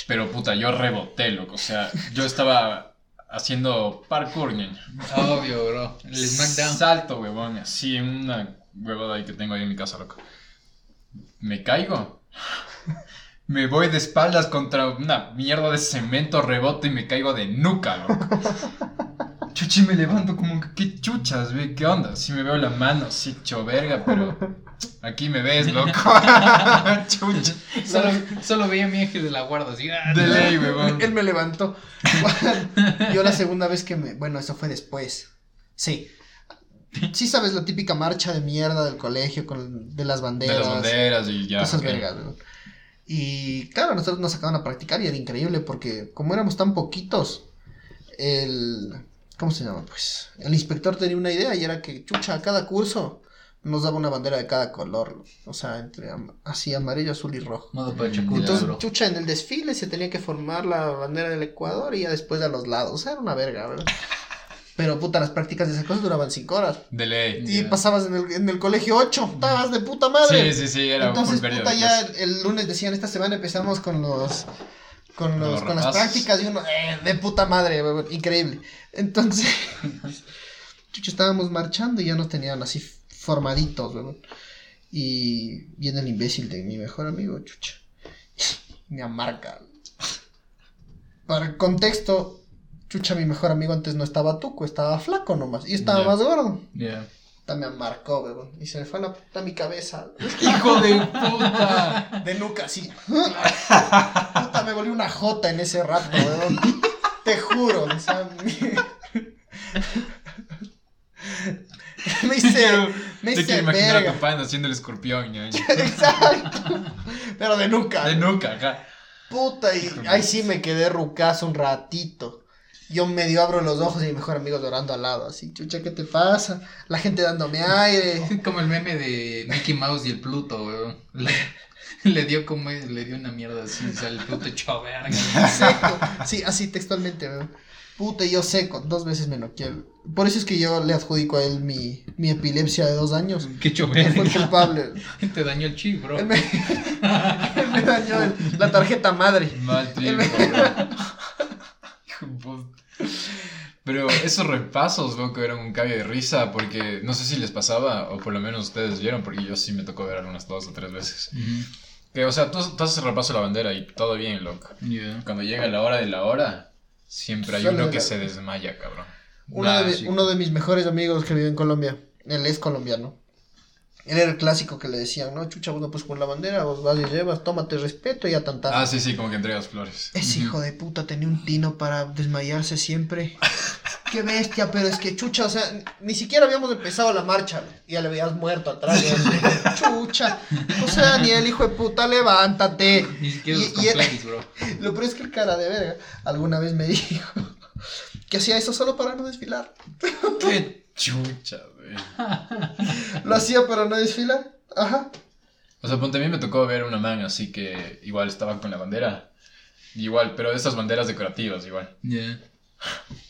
Pero puta, yo reboté, loco. O sea, yo estaba haciendo parkour, ñaño. Obvio, bro. El SmackDown. Salto, huevón. Así, una huevada ahí que tengo ahí en mi casa, loco. Me caigo. Me voy de espaldas contra una mierda de cemento, reboto y me caigo de nuca, loco. (laughs) Chuchi, me levanto como que, ¿qué chuchas, ve? ¿Qué onda? Si me veo la mano, sí, hecho verga, pero aquí me ves, loco. (laughs) Chucha. Solo, solo veía a mi ángel de la guarda, así. ah, De ley, huevón. Él me levantó. (laughs) Yo la segunda vez que me... Bueno, eso fue después. Sí. Sí sabes la típica marcha de mierda del colegio con de las De banderas. las banderas y ya. Esas ok. vergas, weón. Y claro, nosotros nos sacaban a practicar y era increíble porque como éramos tan poquitos, el... ¿Cómo se llama? Pues el inspector tenía una idea y era que, chucha, a cada curso nos daba una bandera de cada color. O sea, entre am- así amarillo, azul y rojo. Modo Entonces, chucha, en el desfile se tenía que formar la bandera del Ecuador y ya después a los lados. O sea, era una verga, ¿verdad? Pero puta, las prácticas de esas cosas duraban cinco horas. De ley. Y pasabas en el, en el colegio ocho, estabas de puta madre. Sí, sí, sí, era Entonces, periodo puta, ya clase. el lunes decían, esta semana empezamos con los... Con, los, los con las prácticas y uno, eh, de puta madre, increíble. Entonces, (laughs) chucho, estábamos marchando y ya nos tenían así formaditos, weón. Y viene el imbécil de mi mejor amigo, chucha. (laughs) Me amarca. Para el contexto, chucha, mi mejor amigo antes no estaba tuco, estaba flaco nomás. Y estaba más gordo. Ya. Puta, me marcó, weón. Y se me fue a la puta mi cabeza. (laughs) ¡Hijo de puta! De nuca, así. Puta, me volví una jota en ese rato, weón. Te juro, o sea, me... me hice, me Te hice quiero imaginar a verga. tu pan haciendo el escorpión, ñaño. (laughs) Exacto. Pero de nuca. De nuca, acá. Puta, y ahí sí me quedé rucazo un ratito. Yo medio abro los ojos y mi mejor amigo llorando al lado, así, chucha, ¿qué te pasa? La gente dándome aire. (laughs) Como el meme de Mickey Mouse y el Pluto, weón. (laughs) Le, le dio como le dio una mierda así, o sea, el Pluto echó verga. Seco. Sí, así textualmente, weón. Puta, yo seco, dos veces me noqueé. Por eso es que yo le adjudico a él mi, mi epilepsia de dos años. Qué Él fue culpable. (laughs) Te dañó el chip, bro. Él me, él me dañó el- la tarjeta madre. Mal trip, Él me- Pero esos repasos, loco, eran un cague de risa porque no sé si les pasaba o por lo menos ustedes vieron porque yo sí me tocó ver algunas dos o tres veces. Que, o sea, tú, tú haces el repaso de la bandera y todo bien, loco. Cuando llega la hora de la hora, siempre hay uno que se desmaya, cabrón. Uno, de, uno de mis mejores amigos que vive en Colombia, él es colombiano. Él era el clásico que le decían, no, chucha, vos no puedes con la bandera, vos vas y llevas, tómate respeto y a tantar. Ah, sí, sí, como que entregas flores. Ese hijo de puta tenía un tino para desmayarse siempre. (laughs) Qué bestia, pero es que chucha, o sea, ni siquiera habíamos empezado la marcha y ya le habías muerto atrás. ya. (laughs) Chucha, o sea, ni el hijo de puta, levántate. Ni siquiera Y- los y bro. (laughs) Lo peor es que el cara de verga alguna vez me dijo que hacía eso solo para no desfilar. Qué chucha, güey. (laughs) Lo hacía para no desfilar. Ajá. O sea, ponte, a mí me tocó ver una man así que igual estaba con la bandera. Igual, pero de esas banderas decorativas, igual. Ya.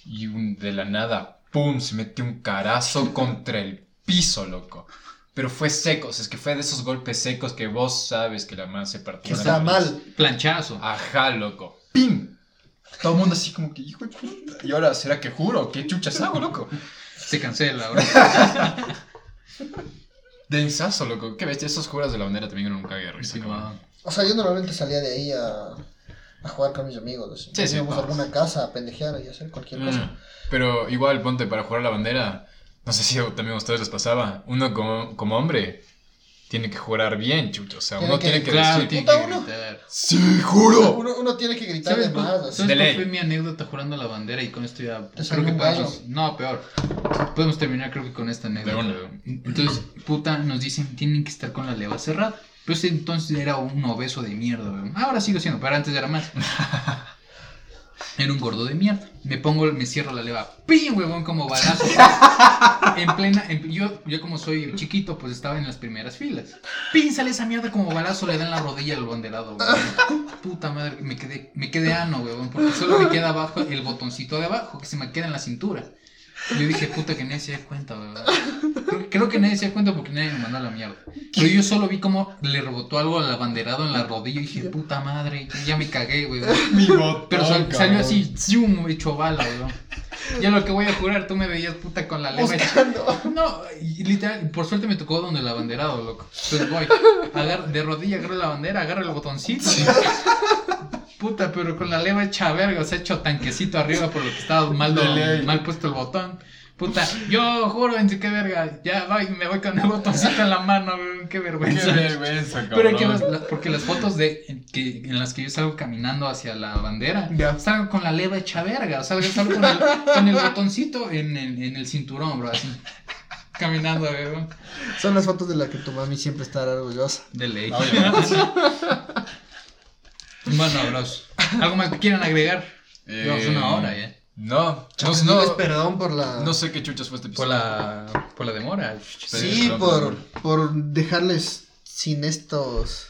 Y un- de la nada, ¡pum! Se metió un carazo contra el piso, loco. Pero fue seco, o sea, es que fue de esos golpes secos que vos sabes que la man se partió. Que la está mal. Planchazo. Ajá, loco. ¡Pim! Todo el mundo así como que, hijo de puta. Y ahora, ¿será que juro? ¿Qué chuchas hago, loco? Se cancela, bro. (laughs) Densazo, loco. Qué bestia, esos juras de la bandera también eran un cague de risa. Sí, cabrón. va. O sea, yo normalmente salía de ahí a, a jugar con mis amigos. Así. Sí, sí, Íbamos a alguna casa a pendejear y hacer cualquier cosa. Mm. Pero igual, ponte, para jugar la bandera, no sé si también a ustedes les pasaba, uno como, como hombre tiene que jurar bien, chucho. O sea, Tiene uno que- tiene que Claro, decir, tiene puta, que uno. gritar. ¡Sí, juro! Uno, uno tiene que gritar ¿Sabes, de cuál, más. así. ¿sabes De cuál ley. fue mi anécdota jurando la bandera? Y con esto ya Te creo que podemos... No, peor. Podemos terminar creo que con esta anécdota. una. Entonces, puta, nos dicen, tienen que estar con la leva cerrada. Pero ese entonces era un obeso de mierda, weón. Ahora sigo siendo, pero antes era más. (laughs) Era un gordo de mierda. Me pongo, me cierro la leva. ¡Pim, huevón! Como balazo. (laughs) en plena. en- yo, yo, como soy chiquito, pues estaba en las primeras filas. ¡Pim! Sale esa mierda como balazo, le dan la rodilla al banderado, huevón. (laughs) Puta madre, me quedé, me quedé ano, huevón. Porque solo me queda abajo el botoncito de abajo, que se me queda en la cintura. Yo dije, puta, que nadie se dé cuenta, huevón. Creo, creo que nadie se da cuenta porque nadie me mandó a la mierda. Pero yo solo vi como le rebotó algo al abanderado en la rodilla y dije, puta madre, ya me cagué, botón, (laughs) Pero sal- salió así, zoom, hecho bala, weón. Ya lo que voy a jurar, tú me veías puta con la Buscando. (laughs) No, y literal, por suerte me tocó donde el abanderado, loco. Entonces voy, de rodilla agarro la bandera, agarro el botoncito. Puta, pero con la leva hecha verga, o sea, hecho tanquecito arriba por lo que estaba mal, mal puesto el botón. Puta, yo juro en qué verga, ya voy, me voy con el botoncito en la mano, weón, qué Qué vergüenza. vergüenza, cabrón. (laughs) Pero que porque las fotos de en, que, en las que yo salgo caminando hacia la bandera, salgo con la leva hecha verga, salgo, salgo con, el, con el botoncito en el, en el cinturón, bro, así. Caminando, weón. Son las fotos de las que tu mami siempre estará orgullosa. De ley. Obviamente. (laughs) Bueno, bros. ¿Algo más que quieran agregar? Eh, Llevamos una hora ya. No, no, no, perdón por la. no sé qué chuchas fue este Por episodio. la, por la demora. Sí, por, por dejarles sin estos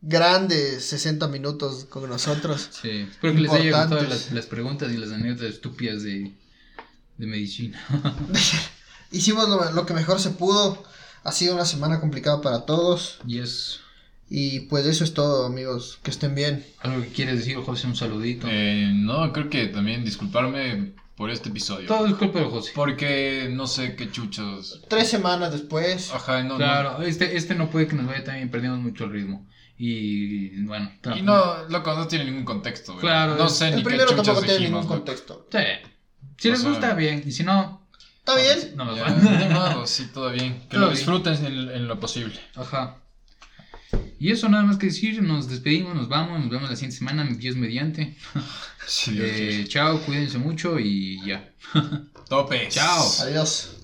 grandes 60 minutos con nosotros. Sí. Espero que les haya gustado las, las preguntas y las anécdotas estúpidas de, de medicina. (laughs) Hicimos lo, lo que mejor se pudo. Ha sido una semana complicada para todos. y es Y pues eso es todo, amigos. Que estén bien. algo que quieres decir, José, un saludito. Eh, no, creo que también disculparme por este episodio. Todo es culpa de José. Porque no sé qué chuchos. Tres semanas después. Ajá, no, Claro, este, este no puede que nos vaya también, perdimos mucho el ritmo. Y bueno, no. Y no, loco, no tiene ningún contexto. güey. Claro, no sé El ni qué primero tampoco tiene dijimos, ningún contexto. Sí. Si O les sea- gusta, bien. Y si no, ¿Está bien? no van. de modo, sí, todo bien. Que Todo lo disfruten en, en lo posible. Ajá. Y eso nada más que decir, nos despedimos, nos vamos, nos vemos la siguiente semana, Dios mediante. Sí, Dios Eh, chao, cuídense mucho y ya. Topes. Chao. Adiós.